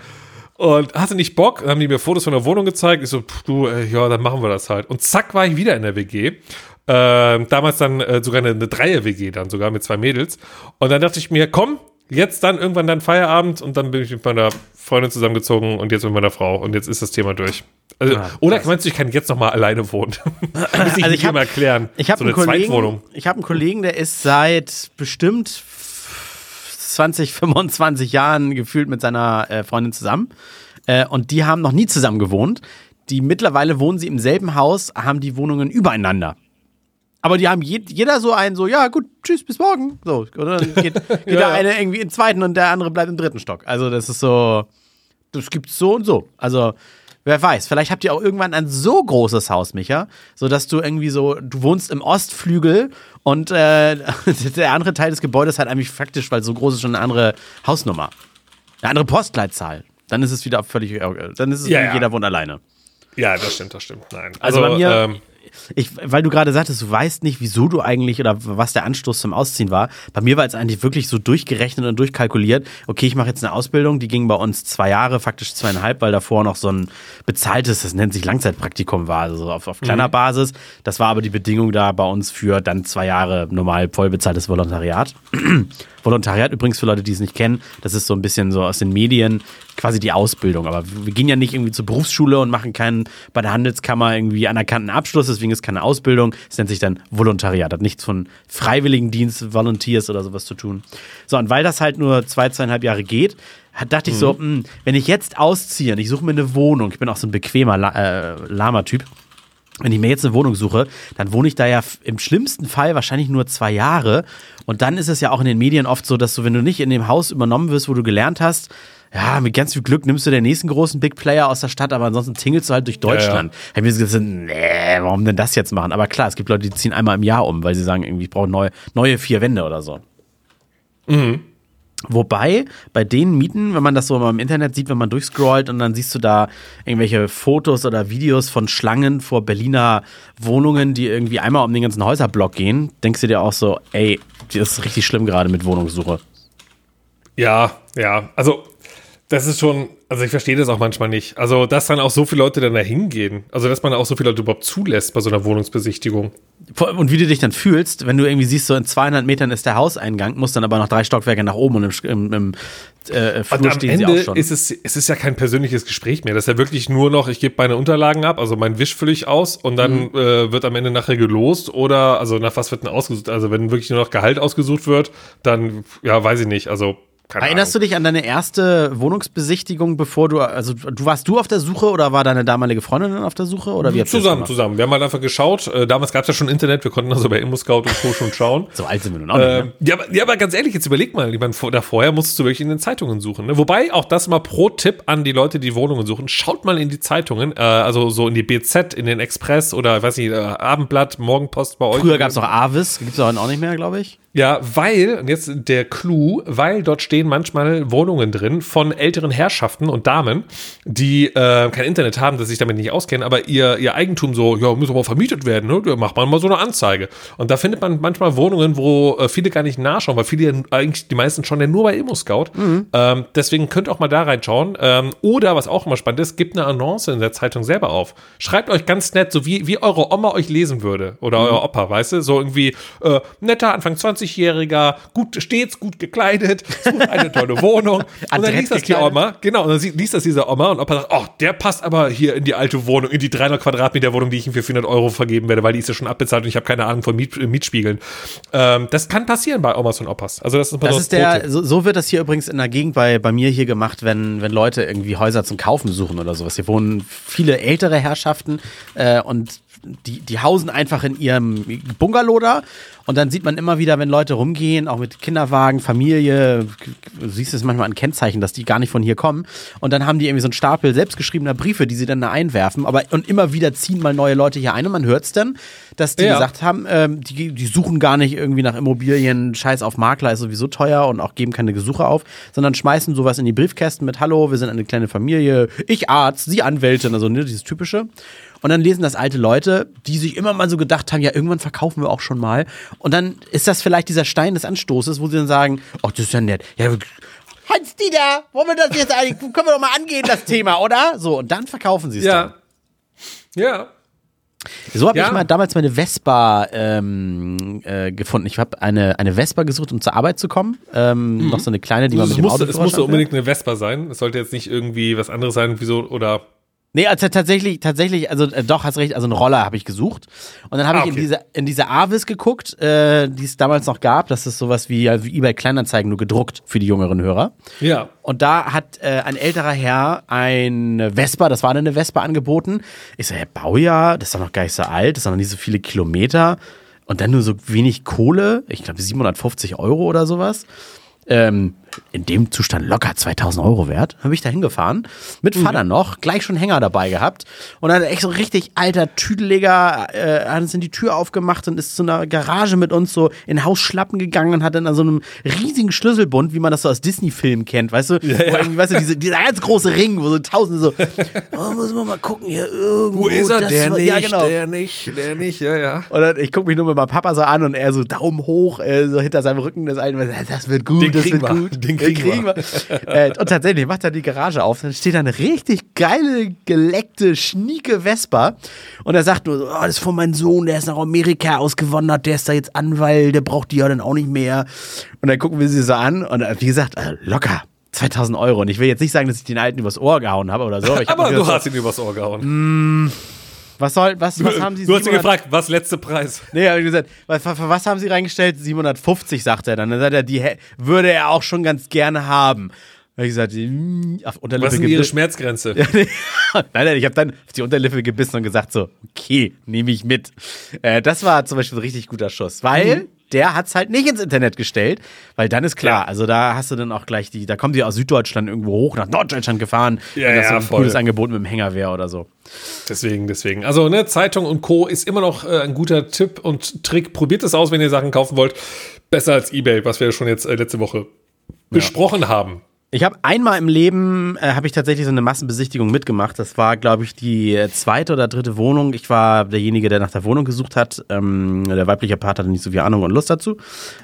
Und hatte nicht Bock, dann haben die mir Fotos von der Wohnung gezeigt. Ich so, pff, du, äh, ja, dann machen wir das halt. Und zack, war ich wieder in der WG. Ähm, damals dann äh, sogar eine, eine Dreier-WG dann sogar mit zwei Mädels. Und dann dachte ich mir, komm, jetzt dann irgendwann dann Feierabend und dann bin ich mit meiner Freundin zusammengezogen und jetzt mit meiner Frau und jetzt ist das Thema durch. Also, Ah, oder meinst du, ich kann jetzt noch mal alleine wohnen? (laughs) Muss ich Also ich hab- immer erklären. Ich habe so einen eine Kollegen, ich habe einen Kollegen, der ist seit bestimmt 20, 25 Jahren gefühlt mit seiner äh, Freundin zusammen. Äh, und die haben noch nie zusammen gewohnt. Die mittlerweile wohnen sie im selben Haus, haben die Wohnungen übereinander. Aber die haben je, jeder so einen, so, ja, gut, tschüss, bis morgen. So, oder? Dann geht, (laughs) geht Ja, der ja. eine irgendwie im zweiten und der andere bleibt im dritten Stock. Also, das ist so, das gibt's so und so. Also, wer weiß, vielleicht habt ihr auch irgendwann ein so großes Haus, Micha, so dass du irgendwie so, du wohnst im Ostflügel und äh, (laughs) der andere Teil des Gebäudes hat eigentlich faktisch, weil so groß ist schon eine andere Hausnummer. Eine andere Postleitzahl. Dann ist es wieder völlig, äh, dann ist es Ja, jeder wohnt alleine. Ja, das stimmt, das stimmt. Nein. Also, bei mir, ähm, ich, weil du gerade sagtest, du weißt nicht, wieso du eigentlich oder was der Anstoß zum Ausziehen war. Bei mir war es eigentlich wirklich so durchgerechnet und durchkalkuliert. Okay, ich mache jetzt eine Ausbildung, die ging bei uns zwei Jahre, faktisch zweieinhalb, weil davor noch so ein bezahltes, das nennt sich Langzeitpraktikum war, also auf, auf kleiner mhm. Basis. Das war aber die Bedingung da bei uns für dann zwei Jahre normal voll bezahltes Volontariat. (clears throat) Volontariat übrigens für Leute, die es nicht kennen, das ist so ein bisschen so aus den Medien quasi die Ausbildung. Aber wir gehen ja nicht irgendwie zur Berufsschule und machen keinen bei der Handelskammer irgendwie anerkannten Abschluss, deswegen ist keine Ausbildung. Es nennt sich dann Volontariat, hat nichts von Freiwilligendienst, Volunteers oder sowas zu tun. So, und weil das halt nur zwei, zweieinhalb Jahre geht, dachte ich so, mh, hm, wenn ich jetzt ausziehe und ich suche mir eine Wohnung, ich bin auch so ein bequemer äh, Lama-Typ, wenn ich mir jetzt eine Wohnung suche, dann wohne ich da ja im schlimmsten Fall wahrscheinlich nur zwei Jahre. Und dann ist es ja auch in den Medien oft so, dass du, wenn du nicht in dem Haus übernommen wirst, wo du gelernt hast, ja, mit ganz viel Glück nimmst du den nächsten großen Big Player aus der Stadt, aber ansonsten tingelst du halt durch Deutschland. Ja, ja. Ich mir gesagt, nee, warum denn das jetzt machen? Aber klar, es gibt Leute, die ziehen einmal im Jahr um, weil sie sagen, irgendwie, ich brauche neue, neue vier Wände oder so. Mhm. Wobei bei den Mieten, wenn man das so mal im Internet sieht, wenn man durchscrollt und dann siehst du da irgendwelche Fotos oder Videos von Schlangen vor Berliner Wohnungen, die irgendwie einmal um den ganzen Häuserblock gehen, denkst du dir auch so, ey, das ist richtig schlimm gerade mit Wohnungssuche. Ja, ja, also das ist schon, also ich verstehe das auch manchmal nicht. Also, dass dann auch so viele Leute dann da hingehen. Also, dass man auch so viele Leute überhaupt zulässt bei so einer Wohnungsbesichtigung. Und wie du dich dann fühlst, wenn du irgendwie siehst, so in 200 Metern ist der Hauseingang, musst dann aber noch drei Stockwerke nach oben und im, im, im äh, Flur und am Ende Ist es, es ist ja kein persönliches Gespräch mehr. Das ist ja wirklich nur noch, ich gebe meine Unterlagen ab, also mein Wisch fülle ich aus und dann mhm. äh, wird am Ende nachher gelost oder, also nach was wird denn ausgesucht? Also, wenn wirklich nur noch Gehalt ausgesucht wird, dann, ja, weiß ich nicht. Also, keine Erinnerst Ahnung. du dich an deine erste Wohnungsbesichtigung, bevor du, also du warst du auf der Suche oder war deine damalige Freundin auf der Suche? Oder wie zusammen, zusammen. Wir haben halt einfach geschaut. Äh, damals gab es ja schon Internet, wir konnten also bei ImmoScout und Co. schon schauen. (laughs) so alt sind wir nun auch äh, nicht. Ne? Ja, aber, ja, aber ganz ehrlich, jetzt überleg mal, ich meine, da vorher musstest du wirklich in den Zeitungen suchen. Ne? Wobei, auch das mal pro Tipp an die Leute, die Wohnungen suchen, schaut mal in die Zeitungen, äh, also so in die BZ, in den Express oder, ich weiß nicht, äh, Abendblatt, Morgenpost bei euch. Früher gab es noch Avis, gibt es auch nicht mehr, glaube ich. Ja, weil, und jetzt der Clou, weil dort stehen manchmal Wohnungen drin von älteren Herrschaften und Damen, die äh, kein Internet haben, das sich damit nicht auskennen, aber ihr, ihr Eigentum so, ja, muss aber vermietet werden, ne? Da macht man mal so eine Anzeige. Und da findet man manchmal Wohnungen, wo äh, viele gar nicht nachschauen, weil viele eigentlich, die meisten schon ja nur bei Immo-Scout. Mhm. Ähm, deswegen könnt auch mal da reinschauen. Ähm, oder, was auch immer spannend ist, gibt eine Annonce in der Zeitung selber auf. Schreibt euch ganz nett, so wie, wie eure Oma euch lesen würde. Oder mhm. euer Opa, weißt du? So irgendwie, äh, netter Anfang 20 20-Jähriger, gut, stets gut gekleidet, sucht eine tolle Wohnung. (laughs) und dann liest das die Oma, genau, und dann liest das diese Oma und Opa sagt, oh, der passt aber hier in die alte Wohnung, in die 300 Quadratmeter Wohnung, die ich ihm für 400 Euro vergeben werde, weil die ist ja schon abbezahlt und ich habe keine Ahnung von Miet, Mietspiegeln. Ähm, das kann passieren bei Omas und Opas. Also das ist, das ist der, so, so, wird das hier übrigens in der Gegend bei, bei mir hier gemacht, wenn, wenn Leute irgendwie Häuser zum Kaufen suchen oder sowas. Hier wohnen viele ältere Herrschaften äh, und die, die hausen einfach in ihrem Bungalow da und dann sieht man immer wieder, wenn Leute rumgehen, auch mit Kinderwagen, Familie, du siehst es manchmal an Kennzeichen, dass die gar nicht von hier kommen. Und dann haben die irgendwie so einen Stapel selbstgeschriebener Briefe, die sie dann da einwerfen. Aber und immer wieder ziehen mal neue Leute hier ein und man hört es dann, dass die ja. gesagt haben, ähm, die, die suchen gar nicht irgendwie nach Immobilien, Scheiß auf Makler ist sowieso teuer und auch geben keine Gesuche auf, sondern schmeißen sowas in die Briefkästen mit Hallo, wir sind eine kleine Familie, ich Arzt, Sie Anwältin, also ne, dieses typische. Und dann lesen das alte Leute, die sich immer mal so gedacht haben, ja, irgendwann verkaufen wir auch schon mal. Und dann ist das vielleicht dieser Stein des Anstoßes, wo sie dann sagen, ach, das ist ja nett. Ja, Hans-Dieter, wollen wir das jetzt eigentlich, können wir doch mal angehen, das Thema, oder? So, und dann verkaufen sie es ja. dann. Ja. So habe ja. ich mal damals meine Vespa ähm, äh, gefunden. Ich habe eine, eine Vespa gesucht, um zur Arbeit zu kommen. Ähm, mhm. Noch so eine kleine, die man mit dem musste, Auto Es musste unbedingt eine Vespa sein. Es sollte jetzt nicht irgendwie was anderes sein, wie so, oder Nee, also tatsächlich, tatsächlich, also äh, doch, hast recht, also einen Roller habe ich gesucht. Und dann habe ah, ich okay. in diese, in diese Avis geguckt, äh, die es damals noch gab. Das ist sowas wie, also wie eBay Kleinanzeigen, nur gedruckt für die jüngeren Hörer. Ja. Und da hat äh, ein älterer Herr ein Vespa, das war eine Vespa angeboten. Ich so, ja, Baujahr, das ist doch noch gar nicht so alt, das ist doch noch nicht so viele Kilometer. Und dann nur so wenig Kohle, ich glaube 750 Euro oder sowas. Ähm, in dem Zustand locker 2000 Euro wert. Bin ich da hingefahren, mit Vater noch, gleich schon Hänger dabei gehabt. Und dann echt so ein richtig alter Tüdeliger, äh, hat uns in die Tür aufgemacht und ist zu einer Garage mit uns so in Hausschlappen gegangen und hat dann an so einem riesigen Schlüsselbund, wie man das so aus Disney-Filmen kennt, weißt du? Ja, Wo ja. weißt du, diese, dieser ganz große Ring, wo so tausende so, (laughs) oh, muss man mal gucken hier irgendwo. das war- ja, genau. der nicht, der nicht, ja, ja. Und dann, ich gucke mich nur mit meinem Papa so an und er so Daumen hoch, äh, so hinter seinem Rücken des einen, das wird gut, Den das wird wir, gut. Den kriegen wir. äh, und tatsächlich macht er die Garage auf, dann steht da eine richtig geile, geleckte, schnieke Vespa und er sagt nur so, oh, das ist von meinem Sohn, der ist nach Amerika ausgewandert, der ist da jetzt Anwalt, der braucht die ja dann auch nicht mehr. Und dann gucken wir sie so an und äh, wie gesagt, äh, locker. 2000 Euro. Und ich will jetzt nicht sagen, dass ich den Alten übers Ohr gehauen habe oder so. Aber, Aber du hast ihn übers Ohr gehauen. Was soll, was, was haben Sie? du hast ihn 700 gefragt, was letzte Preis? Nee, hab ich gesagt, was, für, für was haben Sie reingestellt? 750, sagt er dann. Dann sagt er, die würde er auch schon ganz gerne haben. Da hab ich gesagt, hm, auf Unterlippe Was ist ihre. Schmerzgrenze? (laughs) nein, nein, ich habe dann auf die Unterlippe gebissen und gesagt so, okay, nehme ich mit. Äh, das war zum Beispiel ein richtig guter Schuss, weil der hat's halt nicht ins Internet gestellt, weil dann ist klar, Ja. also da hast du dann auch gleich die, da kommen die aus Süddeutschland irgendwo hoch nach Norddeutschland gefahren, Ja, wenn das ja, so ein voll. cooles Angebot mit dem Hänger wäre oder so. Deswegen, deswegen. Also, ne, Zeitung und Co. ist immer noch äh, ein guter Tipp und Trick. Probiert es aus, wenn ihr Sachen kaufen wollt. Besser als Ebay, was wir schon jetzt äh, letzte Woche besprochen haben. Ich habe einmal im Leben äh, habe ich tatsächlich so eine Massenbesichtigung mitgemacht. Das war, glaube ich, die äh, zweite oder dritte Wohnung. Ich war derjenige, der nach der Wohnung gesucht hat. Ähm, der weibliche Part hatte nicht so viel Ahnung und Lust dazu.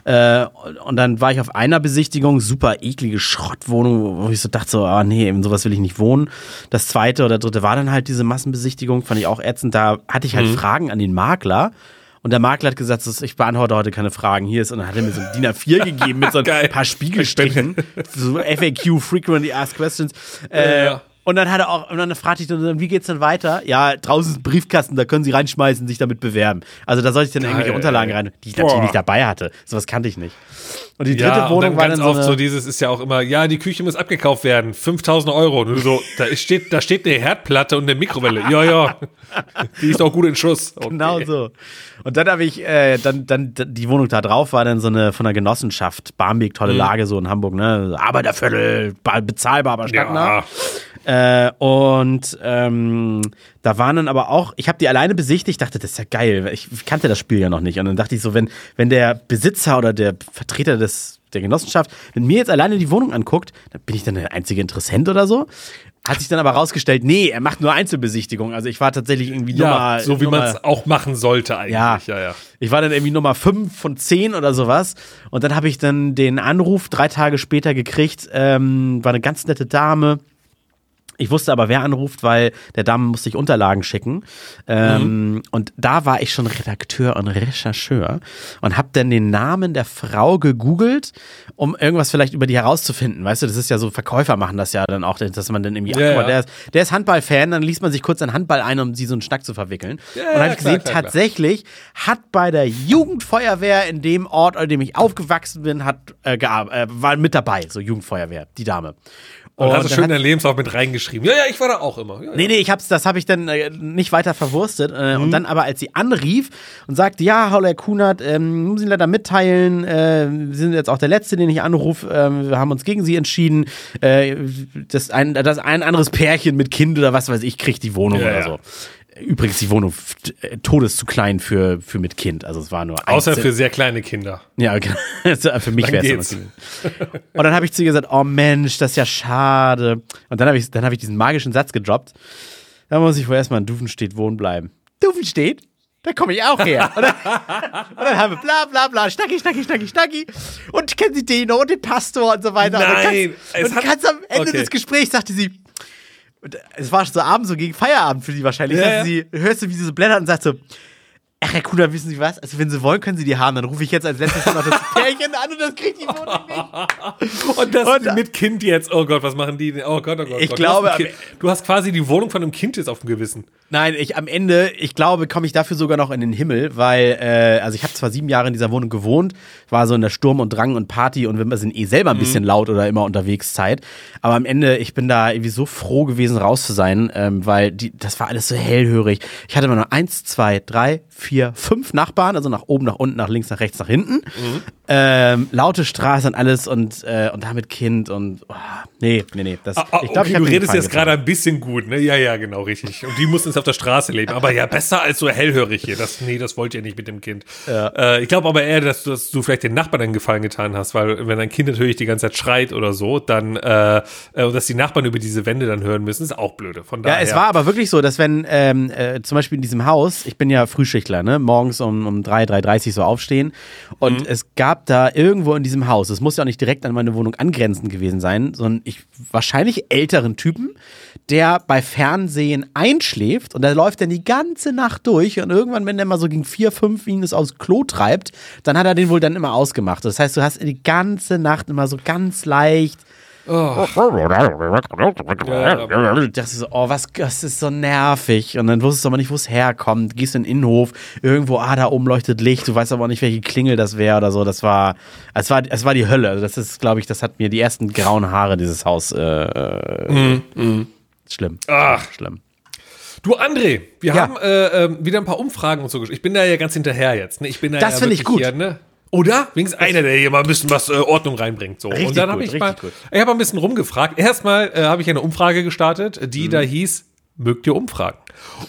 Äh, und dann war ich auf einer Besichtigung, super eklige Schrottwohnung, wo ich so dachte so, ah nee, in sowas will ich nicht wohnen. Das zweite oder dritte war dann halt diese Massenbesichtigung, fand ich auch ätzend. Da hatte ich halt Fragen an den Makler. Und der Makler hat gesagt, ich beantworte heute keine Fragen. Hier ist, und dann hat er mir so ein DIN A4 (laughs) gegeben mit so ein Geil. paar Spiegelstrichen. (laughs) So FAQ, Frequently Asked Questions. Äh, Ja. Und dann hat er auch, und dann fragte ich dann, wie geht's denn weiter? Ja, draußen ist ein Briefkasten, da können Sie reinschmeißen, sich damit bewerben. Also da sollte ich dann irgendwelche Geil. Unterlagen rein, die ich natürlich Boah. nicht dabei hatte. Sowas kannte ich nicht. Und die dritte Ja, und Wohnung dann war ganz dann so oft so dieses ist ja auch immer, ja, die Küche muss abgekauft werden, 5000 Euro. Und du so, da steht, da steht eine Herdplatte und eine Mikrowelle. Ja, ja, die ist auch gut in Schuss. Okay. (laughs) Genau so. Und dann habe ich, äh, dann, dann, die Wohnung da drauf war dann so eine von der Genossenschaft. Barmbek, Mhm. tolle Lage, so in Hamburg, ne? Arbeiterviertel, ba- bezahlbar, aber stadtnah. Ja, Äh, und ähm, da waren dann aber auch, ich habe die alleine besichtigt, dachte, das ist ja geil. Ich kannte das Spiel ja noch nicht. Und dann dachte ich so, wenn, wenn der Besitzer oder der Vertreter des, der Genossenschaft, wenn mir jetzt alleine die Wohnung anguckt, dann bin ich dann der einzige Interessent oder so. Hat sich dann aber rausgestellt, nee, er macht nur Einzelbesichtigungen. Also ich war tatsächlich irgendwie ja Nummer. so wie man es auch machen sollte eigentlich. ja. ja, ja. Ich war dann irgendwie Nummer 5 von 10 oder sowas. Und dann habe ich dann den Anruf drei Tage später gekriegt. Ähm, war eine ganz nette Dame. Ich wusste aber, wer anruft, weil der Dame musste ich Unterlagen schicken. Ähm, Und da war ich schon Redakteur und Rechercheur und habe dann den Namen der Frau gegoogelt, um irgendwas vielleicht über die herauszufinden. Weißt du, das ist ja so, Verkäufer machen das ja dann auch, dass man dann irgendwie, Ja, mal, ja. der ist, der ist Handballfan, dann liest man sich kurz einen Handball ein, um sie so einen Schnack zu verwickeln. Ja, und dann habe ich klar, gesehen, klar, klar. tatsächlich hat bei der Jugendfeuerwehr in dem Ort, an dem ich aufgewachsen bin, hat äh, äh, war mit dabei, so Jugendfeuerwehr, die Dame. Und, hast du schön hat- dein Lebenslauf mit reingeschrieben. Ja, ja, ich war da auch immer. Ja, Nee, nee, ich hab's, das habe ich dann äh, nicht weiter verwurstet. Äh, Mhm. Und dann aber, als sie anrief und sagte, ja, hallo Herr Kunert, ähm, muss Ihnen leider mitteilen, äh, Sie sind jetzt auch der Letzte, den ich anrufe. Ähm, wir haben uns gegen Sie entschieden. Äh, das, ein, das ein anderes Pärchen mit Kind oder was weiß ich, kriegt die Wohnung Ja, oder so. Übrigens, die Wohnung todes zu klein für, für mit Kind. Also es war nur ein Außer für sehr kleine Kinder. Ja, genau. (laughs) Also für mich wäre es. Und dann habe ich zu ihr gesagt, oh Mensch, das ist ja schade. Und dann habe ich, dann hab ich diesen magischen Satz gedroppt. Da muss ich wohl erstmal in Dufenstedt wohnen bleiben. Dufenstedt? Da komme ich auch her. Und dann, und dann haben wir bla bla bla, Schnacki, Schnacki, Schnacki, Schnacki. Und kennen Sie den und den Pastor und so weiter. und dann Nein, ganz, und hat- ganz am Ende okay. des Gesprächs sagte sie, und es war so abends so gegen Feierabend für sie wahrscheinlich, Ja, sagte ja. sie, hörst du, wie sie so blättert und sagt so, Ach, Herr Kuhner, wissen Sie was? Also, wenn Sie wollen, können Sie die haben. Dann rufe ich jetzt als letztes noch das (laughs) Pärchen an und das kriegt die Wohnung nicht. Und das Und- mit Kind jetzt. Oh Gott, was machen die denn? Oh Gott, oh Gott. Ich Gott. glaube, du hast, du hast quasi die Wohnung von einem Kind jetzt auf dem Gewissen. Nein, ich am Ende, ich glaube, komme ich dafür sogar noch in den Himmel, weil, äh, also ich habe zwar sieben Jahre in dieser Wohnung gewohnt, war so in der Sturm und Drang und Party und wir sind eh selber ein bisschen laut oder immer unterwegs Zeit. Aber am Ende, ich bin da irgendwie so froh gewesen, raus zu sein, ähm, weil die, das war alles so hellhörig. Ich hatte immer nur eins, zwei, drei, vier, fünf Nachbarn, also nach oben, nach unten, nach links, nach rechts, nach hinten. Ähm, laute Straße und alles und, äh, und damit Kind und oh, nee, nee, nee. Das, Ah, ah, ich glaub, okay, ich du redest jetzt gerade ein bisschen gut, ne? Ja, ja, genau, richtig. Und die mussten jetzt auf der Straße leben. Aber ja, besser als so hellhörig hier. Das, nee, das wollt ihr nicht mit dem Kind. Äh, ich glaube aber eher, dass du, dass du vielleicht den Nachbarn einen Gefallen getan hast, weil wenn dein Kind natürlich die ganze Zeit schreit oder so, dann, äh, äh, und dass die Nachbarn über diese Wände dann hören müssen, ist auch blöde. Von Ja, daher. es war aber wirklich so, dass wenn ähm, äh, zum Beispiel in diesem Haus, ich bin ja Frühschichtler, ne, morgens um, um 3, 3.30 so aufstehen und es gab da irgendwo in diesem Haus, es muss ja auch nicht direkt an meine Wohnung angrenzend gewesen sein, sondern ich wahrscheinlich älteren Typen, der bei Fernsehen einschläft und der läuft dann die ganze Nacht durch und irgendwann, wenn der mal so gegen 4, 5 ihn es aufs Klo treibt, dann hat er den wohl dann immer ausgemacht. Das heißt, du hast die ganze Nacht immer so ganz leicht ich dachte so, oh, was, das ist so nervig. Und dann wusstest du aber nicht, wo es herkommt. Gehst in den Innenhof, irgendwo, ah, da oben leuchtet Licht, du weißt aber nicht, welche Klingel das wäre oder so. Das war, es war, es war die Hölle. Also das ist, glaube ich, das hat mir die ersten grauen Haare dieses Haus, äh, äh, schlimm. Ach. Schlimm. Du, André, wir Ja. haben äh, ähm, wieder ein paar Umfragen und so. Ich bin da ja ganz hinterher jetzt. Ne? Ich bin da Das ja finde ich gut. Hier, ne? Oder? Wenigstens einer, der hier mal ein bisschen was äh, Ordnung reinbringt. So. Richtig und dann habe ich mal, gut. ich habe ein bisschen rumgefragt. Erstmal äh, habe ich eine Umfrage gestartet, die Mhm. da hieß, mögt ihr Umfragen?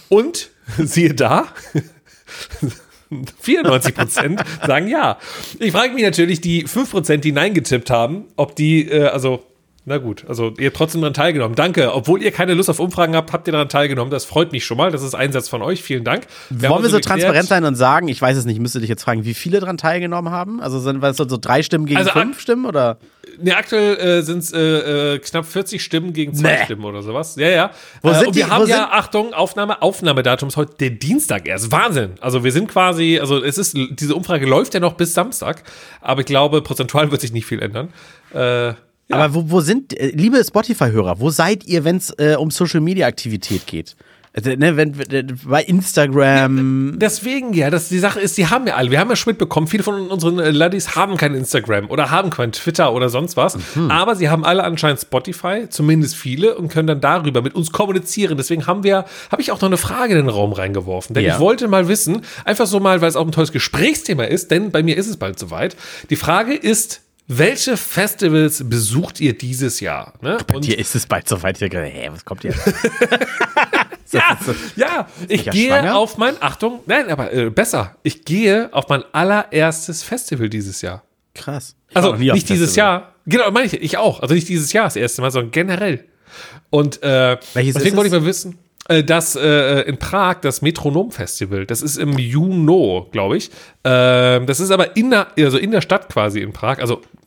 Und (laughs) siehe da, (laughs) 94 Prozent (laughs) sagen ja. Ich frage mich natürlich, die 5 Prozent, die Nein getippt haben, ob die, äh, also, na gut, also ihr habt trotzdem daran teilgenommen. Danke. Obwohl ihr keine Lust auf Umfragen habt, habt ihr daran teilgenommen. Das freut mich schon mal. Das ist Einsatz von euch. Vielen Dank. Wir Wollen wir so geklärt- transparent sein und sagen, ich weiß es nicht, ich müsste dich jetzt fragen, wie viele dran teilgenommen haben? Also sind was so drei Stimmen gegen Also, fünf Stimmen oder? Nee, aktuell äh, sind es äh, äh, knapp 40 Stimmen gegen zwei Nee. Stimmen oder sowas. Ja, ja. Wo äh, sind und wir die- haben wo ja, Achtung, Aufnahme, Aufnahmedatum ist heute der Dienstag erst. Wahnsinn. Also wir sind quasi, also es ist, diese Umfrage läuft ja noch bis Samstag, aber ich glaube, prozentual wird sich nicht viel ändern. Äh, Aber wo, wo sind, äh, liebe Spotify-Hörer, wo seid ihr, wenn es äh, um Social-Media-Aktivität geht? Also, ne, wenn, bei Instagram. Deswegen ja, das, die Sache ist, die haben ja alle. Wir haben ja schon mitbekommen, viele von unseren äh, Laddies haben kein Instagram oder haben kein Twitter oder sonst was. Mhm. Aber sie haben alle anscheinend Spotify, zumindest viele, und können dann darüber mit uns kommunizieren. Deswegen haben wir, habe ich auch noch eine Frage in den Raum reingeworfen. Denn Ja. ich wollte mal wissen, einfach so mal, weil es auch ein tolles Gesprächsthema ist, denn bei mir ist es bald soweit. Die Frage ist, welche Festivals besucht ihr dieses Jahr? Ne? Und Hier ist es bald soweit. Hier, gerade, hä, was kommt hier? (laughs) (laughs) Ja, ja, ich gehe schwanger? auf mein, Achtung, nein, aber äh, besser, ich gehe auf mein allererstes Festival dieses Jahr. Krass. Ich Also nicht dieses. Jahr, genau, meine ich, ich auch. Also nicht dieses Jahr das erste Mal, sondern generell. Und äh, Welches deswegen wollte ich mal wissen, äh, dass äh, in Prag das Metronom-Festival, das ist im Juno, glaube ich. Ähm, das ist aber in der, also in der Stadt quasi in Prag, also äh,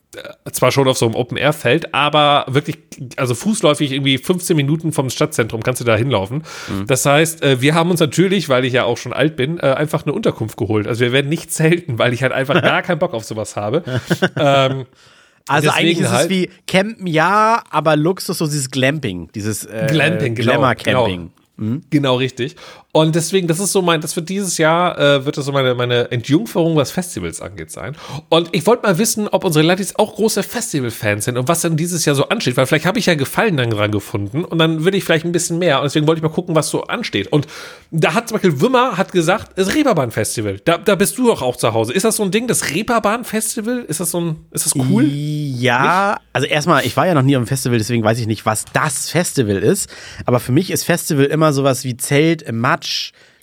zwar schon auf so einem Open-Air-Feld, aber wirklich, also fußläufig irgendwie 15 Minuten vom Stadtzentrum kannst du da hinlaufen. Mhm. Das heißt, äh, wir haben uns natürlich, weil ich ja auch schon alt bin, äh, einfach eine Unterkunft geholt. Also wir werden nicht zelten, weil ich halt einfach gar keinen Bock auf sowas habe. (laughs) ähm, Also eigentlich ist es halt- wie Campen, ja, aber Luxus, so dieses Glamping, dieses äh, Glamping, genau, Glamour-Camping. Genau richtig. Und deswegen, das ist so mein, das wird dieses Jahr, äh, wird das so meine, meine Entjungferung, was Festivals angeht, sein. Und ich wollte mal wissen, ob unsere Lattis auch große Festival-Fans sind und was denn dieses Jahr so ansteht, weil vielleicht habe ich ja Gefallen dann dran gefunden und dann würde ich vielleicht ein bisschen mehr. Und deswegen wollte ich mal gucken, was so ansteht. Und da hat zum Beispiel Wimmer hat gesagt, das Reeperbahn-Festival, da, da bist du doch auch zu Hause. Ist das so ein Ding, das Reeperbahn-Festival? Ist das so ein, ist das cool? Ja, also erstmal, ich war ja noch nie dem Festival, deswegen weiß ich nicht, was das Festival ist. Aber für mich ist Festival immer sowas wie Zelt im Matsch,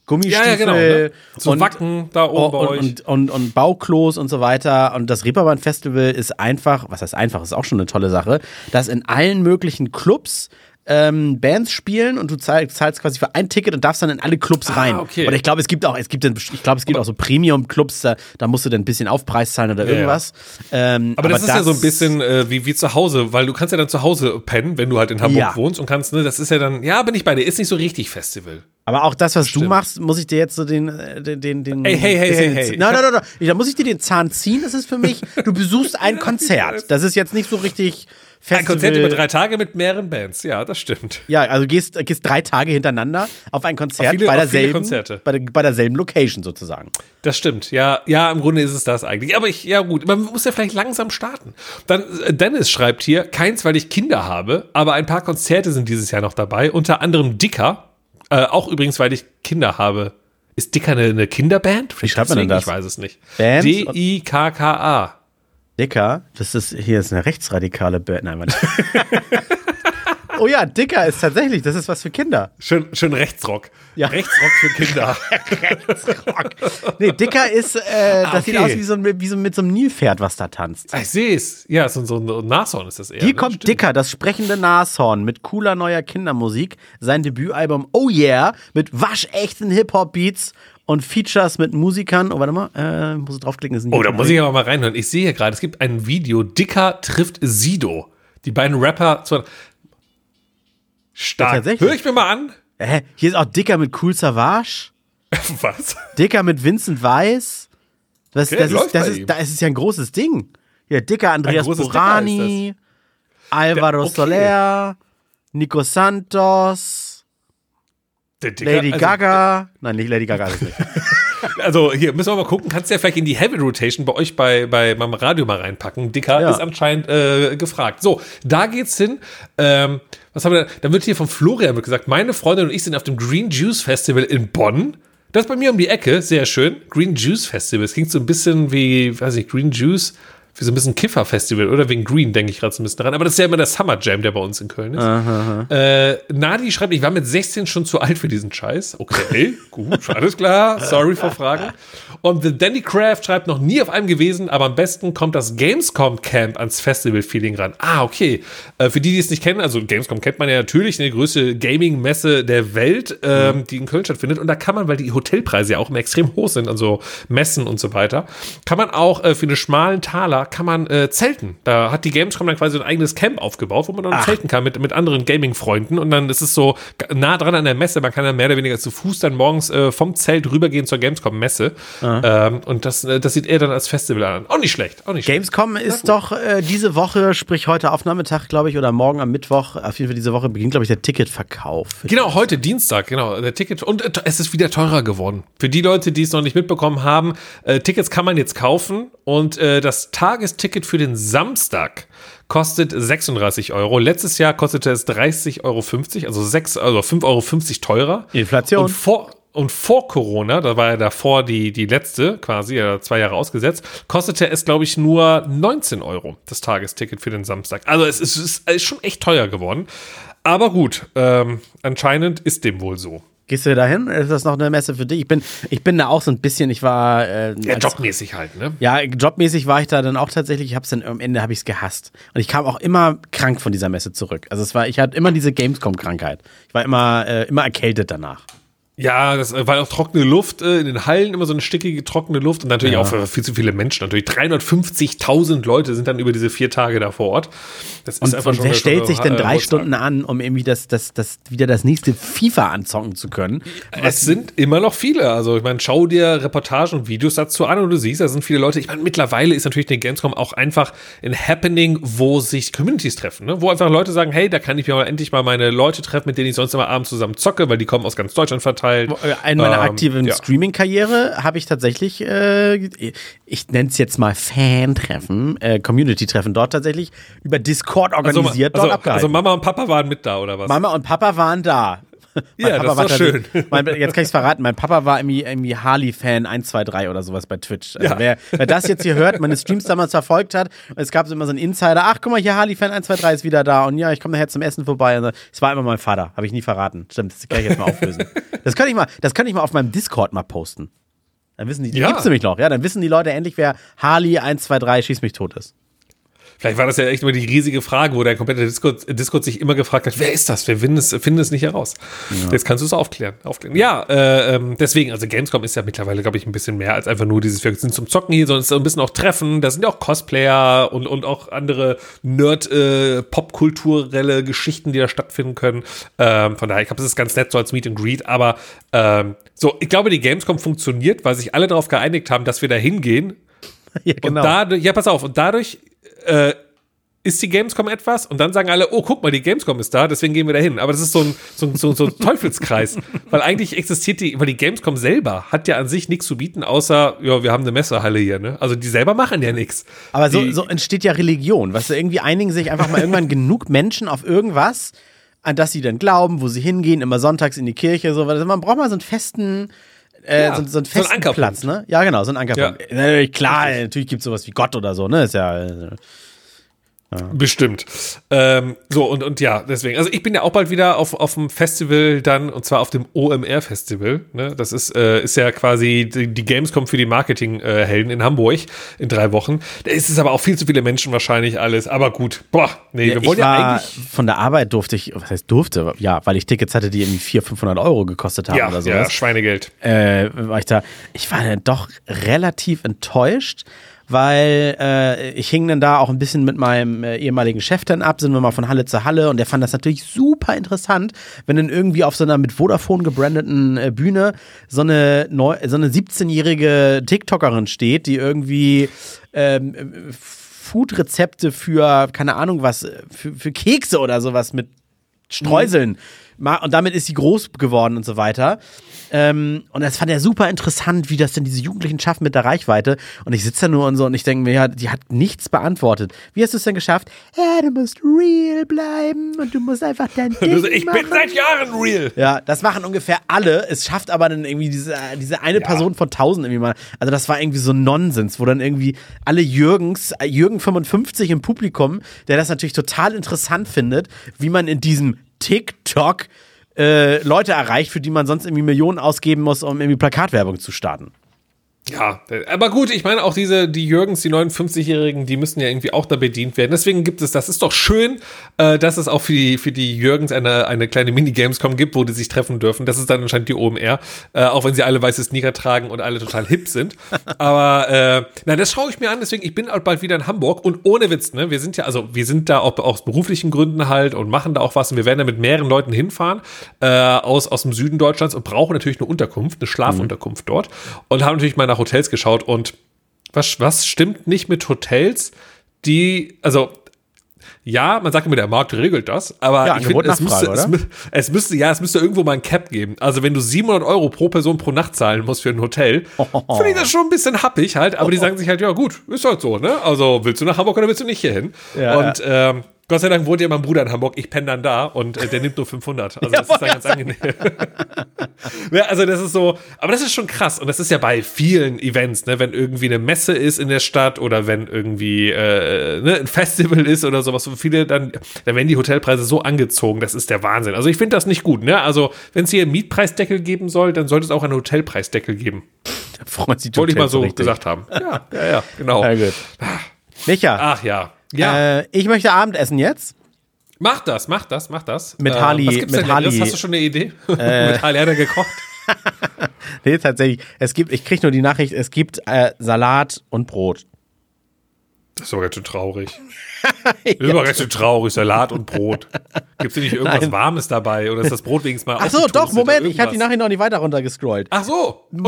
Gummistiefel Ja, ja, genau, ne? So und, Wacken da oben bei und, euch. und, und, und Bauklos und so weiter. Und das Reeperbahn Festival ist einfach, was heißt einfach, ist auch schon eine tolle Sache, dass in allen möglichen Clubs ähm, Bands spielen und du zahlst, zahlst quasi für ein Ticket und darfst dann in alle Clubs rein. Ah, okay. Und ich glaube, es gibt auch, es gibt, dann- ich glaube, es gibt auch so Premium-Clubs, da, da musst du dann ein bisschen Aufpreis zahlen oder Ja, ja. irgendwas. Ähm, Aber, das ist ja so ein bisschen äh, wie, wie zu Hause, weil du kannst ja dann zu Hause pennen, wenn du halt in Hamburg wohnst und kannst, ne, das ist ja dann, ja, bin ich bei dir, ist nicht so richtig Festival. Aber auch das, was du Stimmt. machst, muss ich dir jetzt so den, äh, den, den, den Ey, hey, hey, bisschen- hey, hey. Nein, nein, nein. Da muss ich dir den Zahn ziehen. Das ist für mich, du besuchst ein (laughs) Konzert. Das ist jetzt nicht so richtig Festival. Ein Konzert über drei Tage mit mehreren Bands, ja, das stimmt. Ja, also gehst, gehst drei Tage hintereinander auf ein Konzert Auf viele- bei derselben, Konzerte. Bei, der, bei derselben Location sozusagen. Das stimmt, ja, ja, im Grunde ist es das eigentlich. Aber ich, ja gut, man muss ja vielleicht langsam starten. Dann, äh, Dennis schreibt hier, keins, weil ich Kinder habe, aber ein paar Konzerte sind dieses Jahr noch dabei, unter anderem Dicker, äh, auch übrigens, weil ich Kinder habe. Ist Dicker eine, eine Kinderband? Wie schreibt man denn Deswegen, das? Ich weiß es nicht. Band? D-I-K-K-A. Dicker, das ist, hier ist eine rechtsradikale Band. Nein. (laughs) oh ja, Dicker ist tatsächlich, das ist was für Kinder. Schön, schön Rechtsrock. Ja. Rechtsrock für Kinder. (laughs) Rechtsrock. Nee, Dicker ist, äh, das Ah, sieht okay. aus wie so, ein- wie so mit so einem Nilpferd, was da tanzt. Ah, ich sehe es. Ja, so, so ein Nashorn ist das eher. Hier ne? kommt Stimmt. Dicker, das sprechende Nashorn mit cooler neuer Kindermusik, sein Debütalbum Oh Yeah mit waschechten Hip-Hop-Beats und Features mit Musikern. Oh, warte mal, äh, muss ich draufklicken. Ist ein Oh, da muss ich aber mal reinhören. Ich sehe hier gerade, es gibt ein Video, Dicker trifft Sido. Die beiden Rapper. Stark. tatsächlich? Hör ich mir mal an. Hä? Hier ist auch Dicker mit Cool Savage, (laughs) Was? Dicker mit Vincent Weiss. Das, Okay, das, ist, das, ist, ihm. da ist ja ein großes Ding. Hier, Dicker Andreas Burani, Alvaro Der- okay. Soler, Nico Santos, Dicker, Lady also, Gaga. Nein, nicht Lady Gaga nicht. (laughs) Also hier müssen wir mal gucken. Kannst du ja vielleicht in die Heavy Rotation bei euch bei, bei meinem Radio mal reinpacken. Dicker Ja. ist anscheinend äh, gefragt. So, da geht's hin. Ähm, was haben wir da? Da wird hier von Florian gesagt, meine Freundin und ich sind auf dem Green Juice Festival in Bonn. Das ist bei mir um die Ecke, sehr schön. Green Juice Festival. Es klingt so ein bisschen wie, weiß ich, Green Juice, wie so ein bisschen Kiffer-Festival oder wegen Green, denke ich gerade so ein bisschen dran. Aber das ist ja immer der Summer Jam, der bei uns in Köln ist. Äh, Nadi schreibt, ich war mit 16 schon zu alt für diesen Scheiß. Okay, (laughs) gut, alles klar. Sorry für Fragen. Und The Danny Craft schreibt, noch nie auf einem gewesen, aber am besten kommt das Gamescom Camp ans Festival-Feeling ran. Ah, okay. Äh, für die, die es nicht kennen, also Gamescom kennt man ja natürlich, eine größte Gaming-Messe der Welt, ähm, die in Köln stattfindet. Und da kann man, weil die Hotelpreise ja auch immer extrem hoch sind, also Messen und so weiter, kann man auch äh, für einen schmalen Taler kann man äh, zelten. Da hat die Gamescom dann quasi ein eigenes Camp aufgebaut, wo man dann zelten kann mit, mit anderen Gaming-Freunden. Und dann ist es so nah dran an der Messe. Man kann dann mehr oder weniger zu Fuß dann morgens äh, vom Zelt rübergehen zur Gamescom-Messe. Ähm, und das, äh, das sieht er dann als Festival an. Auch nicht schlecht. Auch nicht schlecht. Gamescom ist doch äh, diese Woche, sprich heute auf Nachmittag, glaube ich, oder morgen am Mittwoch, auf jeden Fall diese Woche beginnt, glaube ich, der Ticketverkauf. Genau, heute Dienstag, genau, der Ticket. Und äh, es ist wieder teurer geworden. Für die Leute, die es noch nicht mitbekommen haben, äh, Tickets kann man jetzt kaufen und das Tagesticket für den Samstag kostet 36 Euro. Letztes Jahr kostete es 30,50 Euro, also, 6, also 5,50 Euro teurer. Inflation. Und vor, und vor Corona, da war ja davor die, die letzte quasi, ja, zwei Jahre ausgesetzt, kostete es, glaube ich, nur 19 Euro, das Tagesticket für den Samstag. Also es ist, es ist schon echt teuer geworden. Aber gut, ähm, anscheinend ist dem wohl so. Gehst du da hin? Ist das noch eine Messe für dich? Ich bin, ich bin da auch so ein bisschen, ich war. Äh, Ja, als- jobmäßig halt, ne? Ja, jobmäßig war ich da dann auch tatsächlich. Ich hab's dann am Ende habe ich es gehasst und ich kam auch immer krank von dieser Messe zurück. Also es war, ich hatte immer diese Gamescom-Krankheit. Ich war immer, äh, immer erkältet danach. Ja, das äh, war auch trockene Luft, äh, in den Hallen immer so eine stickige, trockene Luft und natürlich Ja. auch für viel zu viele Menschen. Natürlich 350.000 Leute sind dann über diese vier Tage da vor Ort. Das ist Und, einfach und schon wer stellt schon sich denn äh, drei hohe Stunden an, um irgendwie das, das, das wieder das nächste FIFA anzocken zu können? Es sind immer noch viele. Also, ich meine, schau dir Reportagen und Videos dazu an und du siehst, da sind viele Leute. Ich meine, mittlerweile ist natürlich eine Gamescom auch einfach ein Happening, wo sich Communities treffen, ne? wo einfach Leute sagen, hey, da kann ich mir mal endlich mal meine Leute treffen, mit denen ich sonst immer abends zusammen zocke, weil die kommen aus ganz Deutschland verteilt. In meiner Ähm, aktiven ja. Streaming-Karriere habe ich tatsächlich, äh, ich nenne es jetzt mal Fan-Treffen, äh, Community-Treffen dort tatsächlich über Discord Also, organisiert, also, dort abgehalten. also Mama und Papa waren mit da, oder was? Mama und Papa waren da. (laughs) Ja, das ist doch tatsächlich- schön. (laughs) Mein, jetzt kann ich es verraten. Mein Papa war irgendwie, irgendwie Harley-Fan 1, 2, 3 oder sowas bei Twitch. Also Ja. wer, wer das jetzt hier hört, meine Streams damals verfolgt hat, es gab so immer so einen Insider, ach guck mal, hier Harley-Fan 1, 2, 3 ist wieder da und ja, ich komme nachher zum Essen vorbei. Und so. Es war immer mein Vater, habe ich nie verraten. Stimmt, das kann ich jetzt mal auflösen. (laughs) Das könnte ich mal, das könnte ich mal auf meinem Discord mal posten. Dann wissen die, Ja. gibt's nämlich noch, ja, dann wissen die Leute endlich, wer Harley 1, 2, 3 schieß mich tot ist. Vielleicht war das ja echt immer die riesige Frage, wo der komplette Discord, Discord sich immer gefragt hat, wer ist das? Wir finden es, finden es nicht heraus. Jetzt kannst du es aufklären. aufklären. Ja, äh, ähm, deswegen, also Gamescom ist ja mittlerweile, glaube ich, ein bisschen mehr als einfach nur dieses, wir sind zum Zocken hier, sondern es ist ein bisschen auch Treffen. Da sind ja auch Cosplayer und, und auch andere Nerd, äh, popkulturelle Geschichten, die da stattfinden können. Ähm, von daher, ich glaube, es ist ganz nett so als Meet and Greet, aber ähm, so, ich glaube, die Gamescom funktioniert, weil sich alle darauf geeinigt haben, dass wir da hingehen (laughs) Ja, und dadurch, ja, pass auf, und dadurch äh, ist die Gamescom etwas und dann sagen alle, oh, guck mal, die Gamescom ist da, deswegen gehen wir da hin. Aber das ist so ein, so ein, so ein, so ein Teufelskreis, (laughs) weil eigentlich existiert die, weil die Gamescom selber hat ja an sich nichts zu bieten, außer, ja, wir haben eine Messehalle hier, ne? Also die selber machen ja nichts. Aber so, Die- so entsteht ja Religion. Weißt du, irgendwie einigen sich einfach mal irgendwann (laughs) genug Menschen auf irgendwas, an das sie dann glauben, wo sie hingehen, immer sonntags in die Kirche, so. Man braucht mal so einen festen, Äh, Ja, so, so ein so ein festen Ankerpunkt. Platz, ne? Ja, genau, so ein Ankerpunkt. Ja. Natürlich, klar, natürlich gibt es sowas wie Gott oder so, ne? Ist ja. Äh, Bestimmt. Ähm, so, und, und ja, deswegen. Also ich bin ja auch bald wieder auf, auf dem Festival dann, und zwar auf dem OMR-Festival. Ne? Das ist, äh, ist ja quasi die, die Gamescom für die Marketing-Helden in Hamburg in drei Wochen. Da ist es aber auch viel zu viele Menschen wahrscheinlich alles. Aber gut, boah, nee, wir ich wollen ja war, eigentlich. von der Arbeit durfte ich, was heißt durfte? Ja, weil ich Tickets hatte, die irgendwie 400, 500 Euro gekostet haben Ja, oder ja, sowas. Schweinegeld. äh, war ich da, ich war dann doch relativ enttäuscht, weil äh, ich hing dann da auch ein bisschen mit meinem äh, ehemaligen Chef dann ab, sind wir mal von Halle zu Halle und der fand das natürlich super interessant, wenn dann irgendwie auf so einer mit Vodafone gebrandeten äh, Bühne so eine, so eine 17-jährige TikTokerin steht, die irgendwie ähm, äh, Food-Rezepte für, keine Ahnung was, äh, für, für Kekse oder sowas mit Streuseln. Ma- Und damit ist sie groß geworden und so weiter. Ähm, und das fand er super interessant, wie das denn diese Jugendlichen schaffen mit der Reichweite. Und ich sitze da nur und so und ich denke mir, ja, die hat nichts beantwortet. Wie hast du es denn geschafft? Ja, du musst real bleiben und du musst einfach dein (laughs) Ding ich bin seit Jahren real. Ja, das machen ungefähr alle. Es schafft aber dann irgendwie diese, diese eine Person von tausend irgendwie mal. Also das war irgendwie so Nonsens, wo dann irgendwie alle Jürgens, Jürgen 55 im Publikum, der das natürlich total interessant findet, wie man in diesem TikTok äh, Leute erreicht, für die man sonst irgendwie Millionen ausgeben muss, um irgendwie Plakatwerbung zu starten. Ja, aber gut, ich meine auch diese, die Jürgens, die 59-Jährigen, die müssen ja irgendwie auch da bedient werden. Deswegen gibt es, das ist doch schön, äh, dass es auch für die, für die Jürgens eine, eine kleine Mini-Gamescom gibt, wo die sich treffen dürfen. Das ist dann anscheinend die OMR, äh, auch wenn sie alle weiße Sneaker tragen und alle total hip sind. Aber äh, na, das schaue ich mir an, deswegen, ich bin auch bald wieder in Hamburg und ohne Witz, ne, wir sind ja, also wir sind da auch aus beruflichen Gründen halt und machen da auch was und wir werden da mit mehreren Leuten hinfahren äh, aus, aus dem Süden Deutschlands und brauchen natürlich eine Unterkunft, eine Schlafunterkunft dort und haben natürlich mal nach Hotels geschaut und was, was stimmt nicht mit Hotels, die, also ja, man sagt immer, der Markt regelt das, aber Ja, ich finde, es müsste, es, es müsste, ja, es müsste irgendwo mal ein Cap geben. Also wenn du 700 Euro pro Person pro Nacht zahlen musst für ein Hotel, (laughs) finde ich das schon ein bisschen happig halt, aber die (laughs) sagen sich halt, ja gut, ist halt so, ne? Also willst du nach Hamburg oder willst du nicht hier hin? Ja, und ähm, Gott sei Dank wohnt ja mein Bruder in Hamburg, ich penne dann da und äh, der nimmt nur 500. Also das ist dann ganz angenehm. (laughs) ja, also das ist so, aber das ist schon krass und das ist ja bei vielen Events, ne, wenn irgendwie eine Messe ist in der Stadt oder wenn irgendwie äh, ne, ein Festival ist oder sowas, wo viele dann, dann werden die Hotelpreise so angezogen, das ist der Wahnsinn. Also ich finde das nicht gut, ne? Also wenn es hier einen Mietpreisdeckel geben soll, dann sollte es auch einen Hotelpreisdeckel geben. Wollte ich mal so richtig. gesagt haben. Ja, ja, ja, genau. Ja, gut. Micha, Ach ja. Ja, äh, ich möchte Abendessen jetzt. mach das, mach das, mach das. Mit Äh, Harley- was gibt's mit denn? Harley- Hast du schon eine Idee? (laughs) mit Harley hat er gekocht. (laughs) Nee, tatsächlich. Es gibt, ich kriege nur die Nachricht, es gibt äh, Salat und Brot. Das ist aber ganz schön traurig. (laughs) Ist aber ganz schön traurig, Salat und Brot. Gibt es nicht irgendwas Nein. Warmes dabei? Oder ist das Brot wenigstens mal Ach so, doch, Moment, ich habe die? Nachricht noch nicht weiter runtergescrollt. Ach so. Und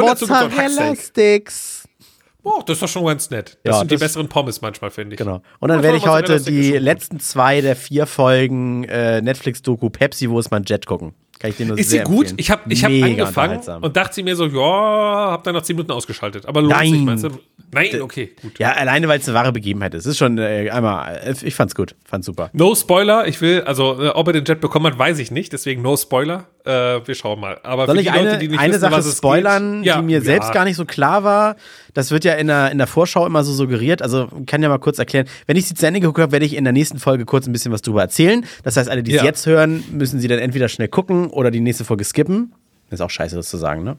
Oh, das ist doch schon ganz nett. Das Ja, sind die das- besseren Pommes manchmal, finde ich. Genau. Und dann werde ich heute ist die gut. letzten zwei der vier Folgen äh, Netflix-Doku Pepsi, wo ist mein Jet gucken. Kann ich dir nur Ist sie sehr gut? empfehlen. Ich habe ich hab Mega angefangen und dachte mir so, ja, hab dann nach 10 Minuten ausgeschaltet. Aber lohnt Nein. sich, meinst du? Nein, okay, gut. Ja, alleine, weil es eine wahre Begebenheit ist. Ist schon äh, einmal, äh, ich fand's gut, fand's super. No Spoiler, ich will, also äh, ob er den Jet bekommen hat, weiß ich nicht, deswegen no Spoiler. Äh, wir schauen mal. Aber Soll ich die eine, Leute, die nicht eine wissen, Sache spoilern, geht, ja, die mir ja. selbst gar nicht so klar war? Das wird ja in der, in der Vorschau immer so suggeriert. Also kann ja mal kurz erklären. Wenn ich sie zu Ende geguckt habe, werde ich in der nächsten Folge kurz ein bisschen was drüber erzählen. Das heißt, alle, die es Ja. jetzt hören, müssen sie dann entweder schnell gucken oder die nächste Folge skippen. Ist auch scheiße, das zu sagen, ne?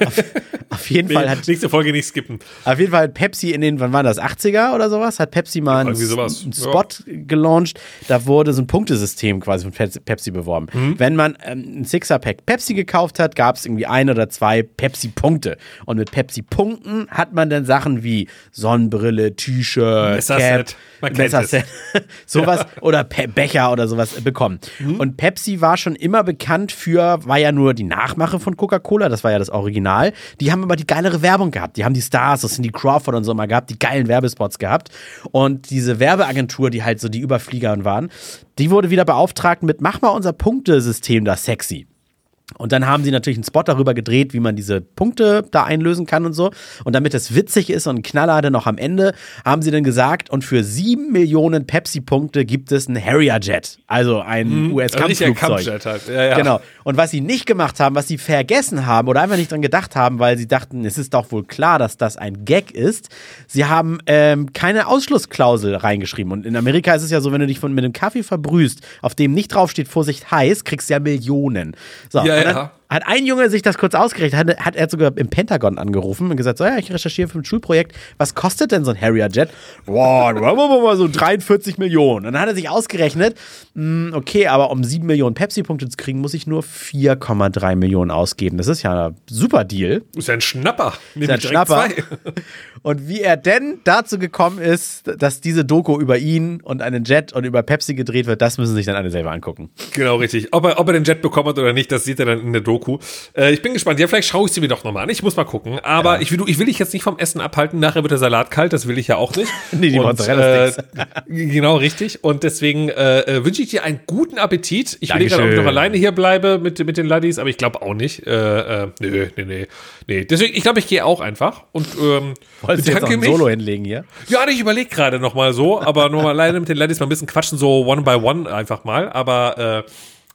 Auf, auf jeden Fall hat Nächste Folge nicht skippen. Auf jeden Fall hat Pepsi in den, wann war das, 80er oder sowas, hat Pepsi mal einen, sowas. einen Ja. Spot gelauncht. Da wurde so ein Punktesystem quasi von Pepsi- beworben. Mhm. Wenn man ähm, ein Sixer-Pack Pepsi gekauft hat, gab es irgendwie ein oder zwei Pepsi-Punkte. Und mit Pepsi-Punkten hat man dann Sachen wie Sonnenbrille, T-Shirt, Messerset. Cap, Messerset, (laughs) sowas oder Pe Becher oder sowas bekommen. Mhm. Und Pepsi war schon immer bekannt für, war ja nur die Nachmache von Coca-Cola, das war ja das Original. Die haben aber die geilere Werbung gehabt. Die haben die Stars, das sind die Crawford und so immer gehabt, die geilen Werbespots gehabt. Und diese Werbeagentur, die halt so die Überflieger waren, die wurde wieder beauftragt mit, mach mal unser Punktesystem da sexy. Und dann haben sie natürlich einen Spot darüber gedreht, wie man diese Punkte da einlösen kann und so. Und damit es witzig ist und ein Knaller dann noch am Ende, haben sie dann gesagt, und für sieben Millionen Pepsi-Punkte gibt es einen Harrier-Jet. Also ein Mhm. Richtiger US-Kampfflugzeug. Halt. Ja, ja. Genau. Und was sie nicht gemacht haben, was sie vergessen haben oder einfach nicht dran gedacht haben, weil sie dachten, es ist doch wohl klar, dass das ein Gag ist, sie haben ähm, keine Ausschlussklausel reingeschrieben. Und in Amerika ist es ja so, wenn du dich von, mit einem Kaffee verbrühst, auf dem nicht draufsteht, Vorsicht heiß, kriegst du ja Millionen. So, Ja, und dann ja. Hat ein Junge sich das kurz ausgerechnet, hat, hat er sogar im Pentagon angerufen und gesagt, so, ja, ich recherchiere für ein Schulprojekt, was kostet denn so ein Harrier-Jet? Boah, so 43 Millionen. Und dann hat er sich ausgerechnet, mh, okay, aber um 7 Millionen Pepsi-Punkte zu kriegen, muss ich nur 4,3 Millionen ausgeben. Das ist ja ein super Deal. Ist ja ein Schnapper. Ist ein direkt Schnapper. zwei. (laughs) Und wie er denn dazu gekommen ist, dass diese Doku über ihn und einen Jet und über Pepsi gedreht wird, das müssen sich dann alle selber angucken. Genau, richtig. Ob er, ob er den Jet bekommen hat oder nicht, das sieht er dann in der Doku. Äh, ich bin gespannt. Ja, vielleicht schaue ich sie mir doch nochmal an. Ich muss mal gucken. Aber ich, will, ich will dich jetzt nicht vom Essen abhalten. Nachher wird der Salat kalt. Das will ich ja auch nicht. (laughs) Nee, die Und, äh, Genau, richtig. Und deswegen äh, äh, wünsche ich dir einen guten Appetit. Ich will gerade, ob ich Dankeschön. noch alleine hier bleibe mit, mit den Laddies, aber ich glaube auch nicht. Äh, äh, nö, nee, nee. Nee, deswegen, ich glaube, ich gehe auch einfach. Und ähm, Wolltest du jetzt auch ein Solo hinlegen hier? ja, ich überlege gerade noch mal so, aber nur mal (laughs) alleine mit den Ladies mal ein bisschen quatschen, so one by one einfach mal. Aber äh,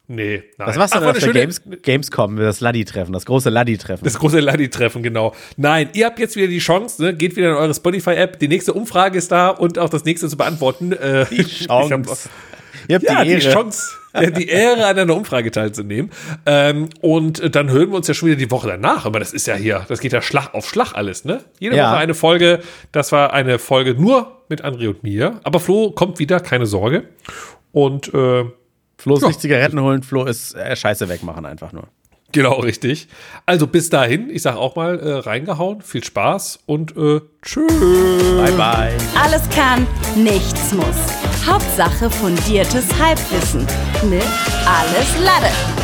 nee, nein. Was machst du Ach, denn auf der Games, Gamescom, das Laddi-Treffen, das große Laddi-Treffen? Das große Laddi-Treffen, genau. Nein, ihr habt jetzt wieder die Chance, ne? geht wieder in eure Spotify-App. Die nächste Umfrage ist da und auch das nächste zu beantworten. Äh, Die (laughs) Chance. Ihr habt ja, die die, Ehre. Chance, äh, die Ehre, an einer Umfrage teilzunehmen. Ähm, und dann hören wir uns ja schon wieder die Woche danach. Aber das ist ja hier, das geht ja Schlag auf Schlag alles, ne? Jede Ja. Woche eine Folge. Das war eine Folge nur mit André und mir. Aber Flo kommt wieder, keine Sorge. Und äh, Flo ist Ja. nicht Zigaretten holen, Flo ist äh, Scheiße wegmachen einfach nur. genau richtig. Also bis dahin, ich sag auch mal, äh, reingehauen, viel Spaß und äh, tschüss. Bye, bye. Alles kann, nichts muss. Hauptsache fundiertes Halbwissen mit Alles Lade.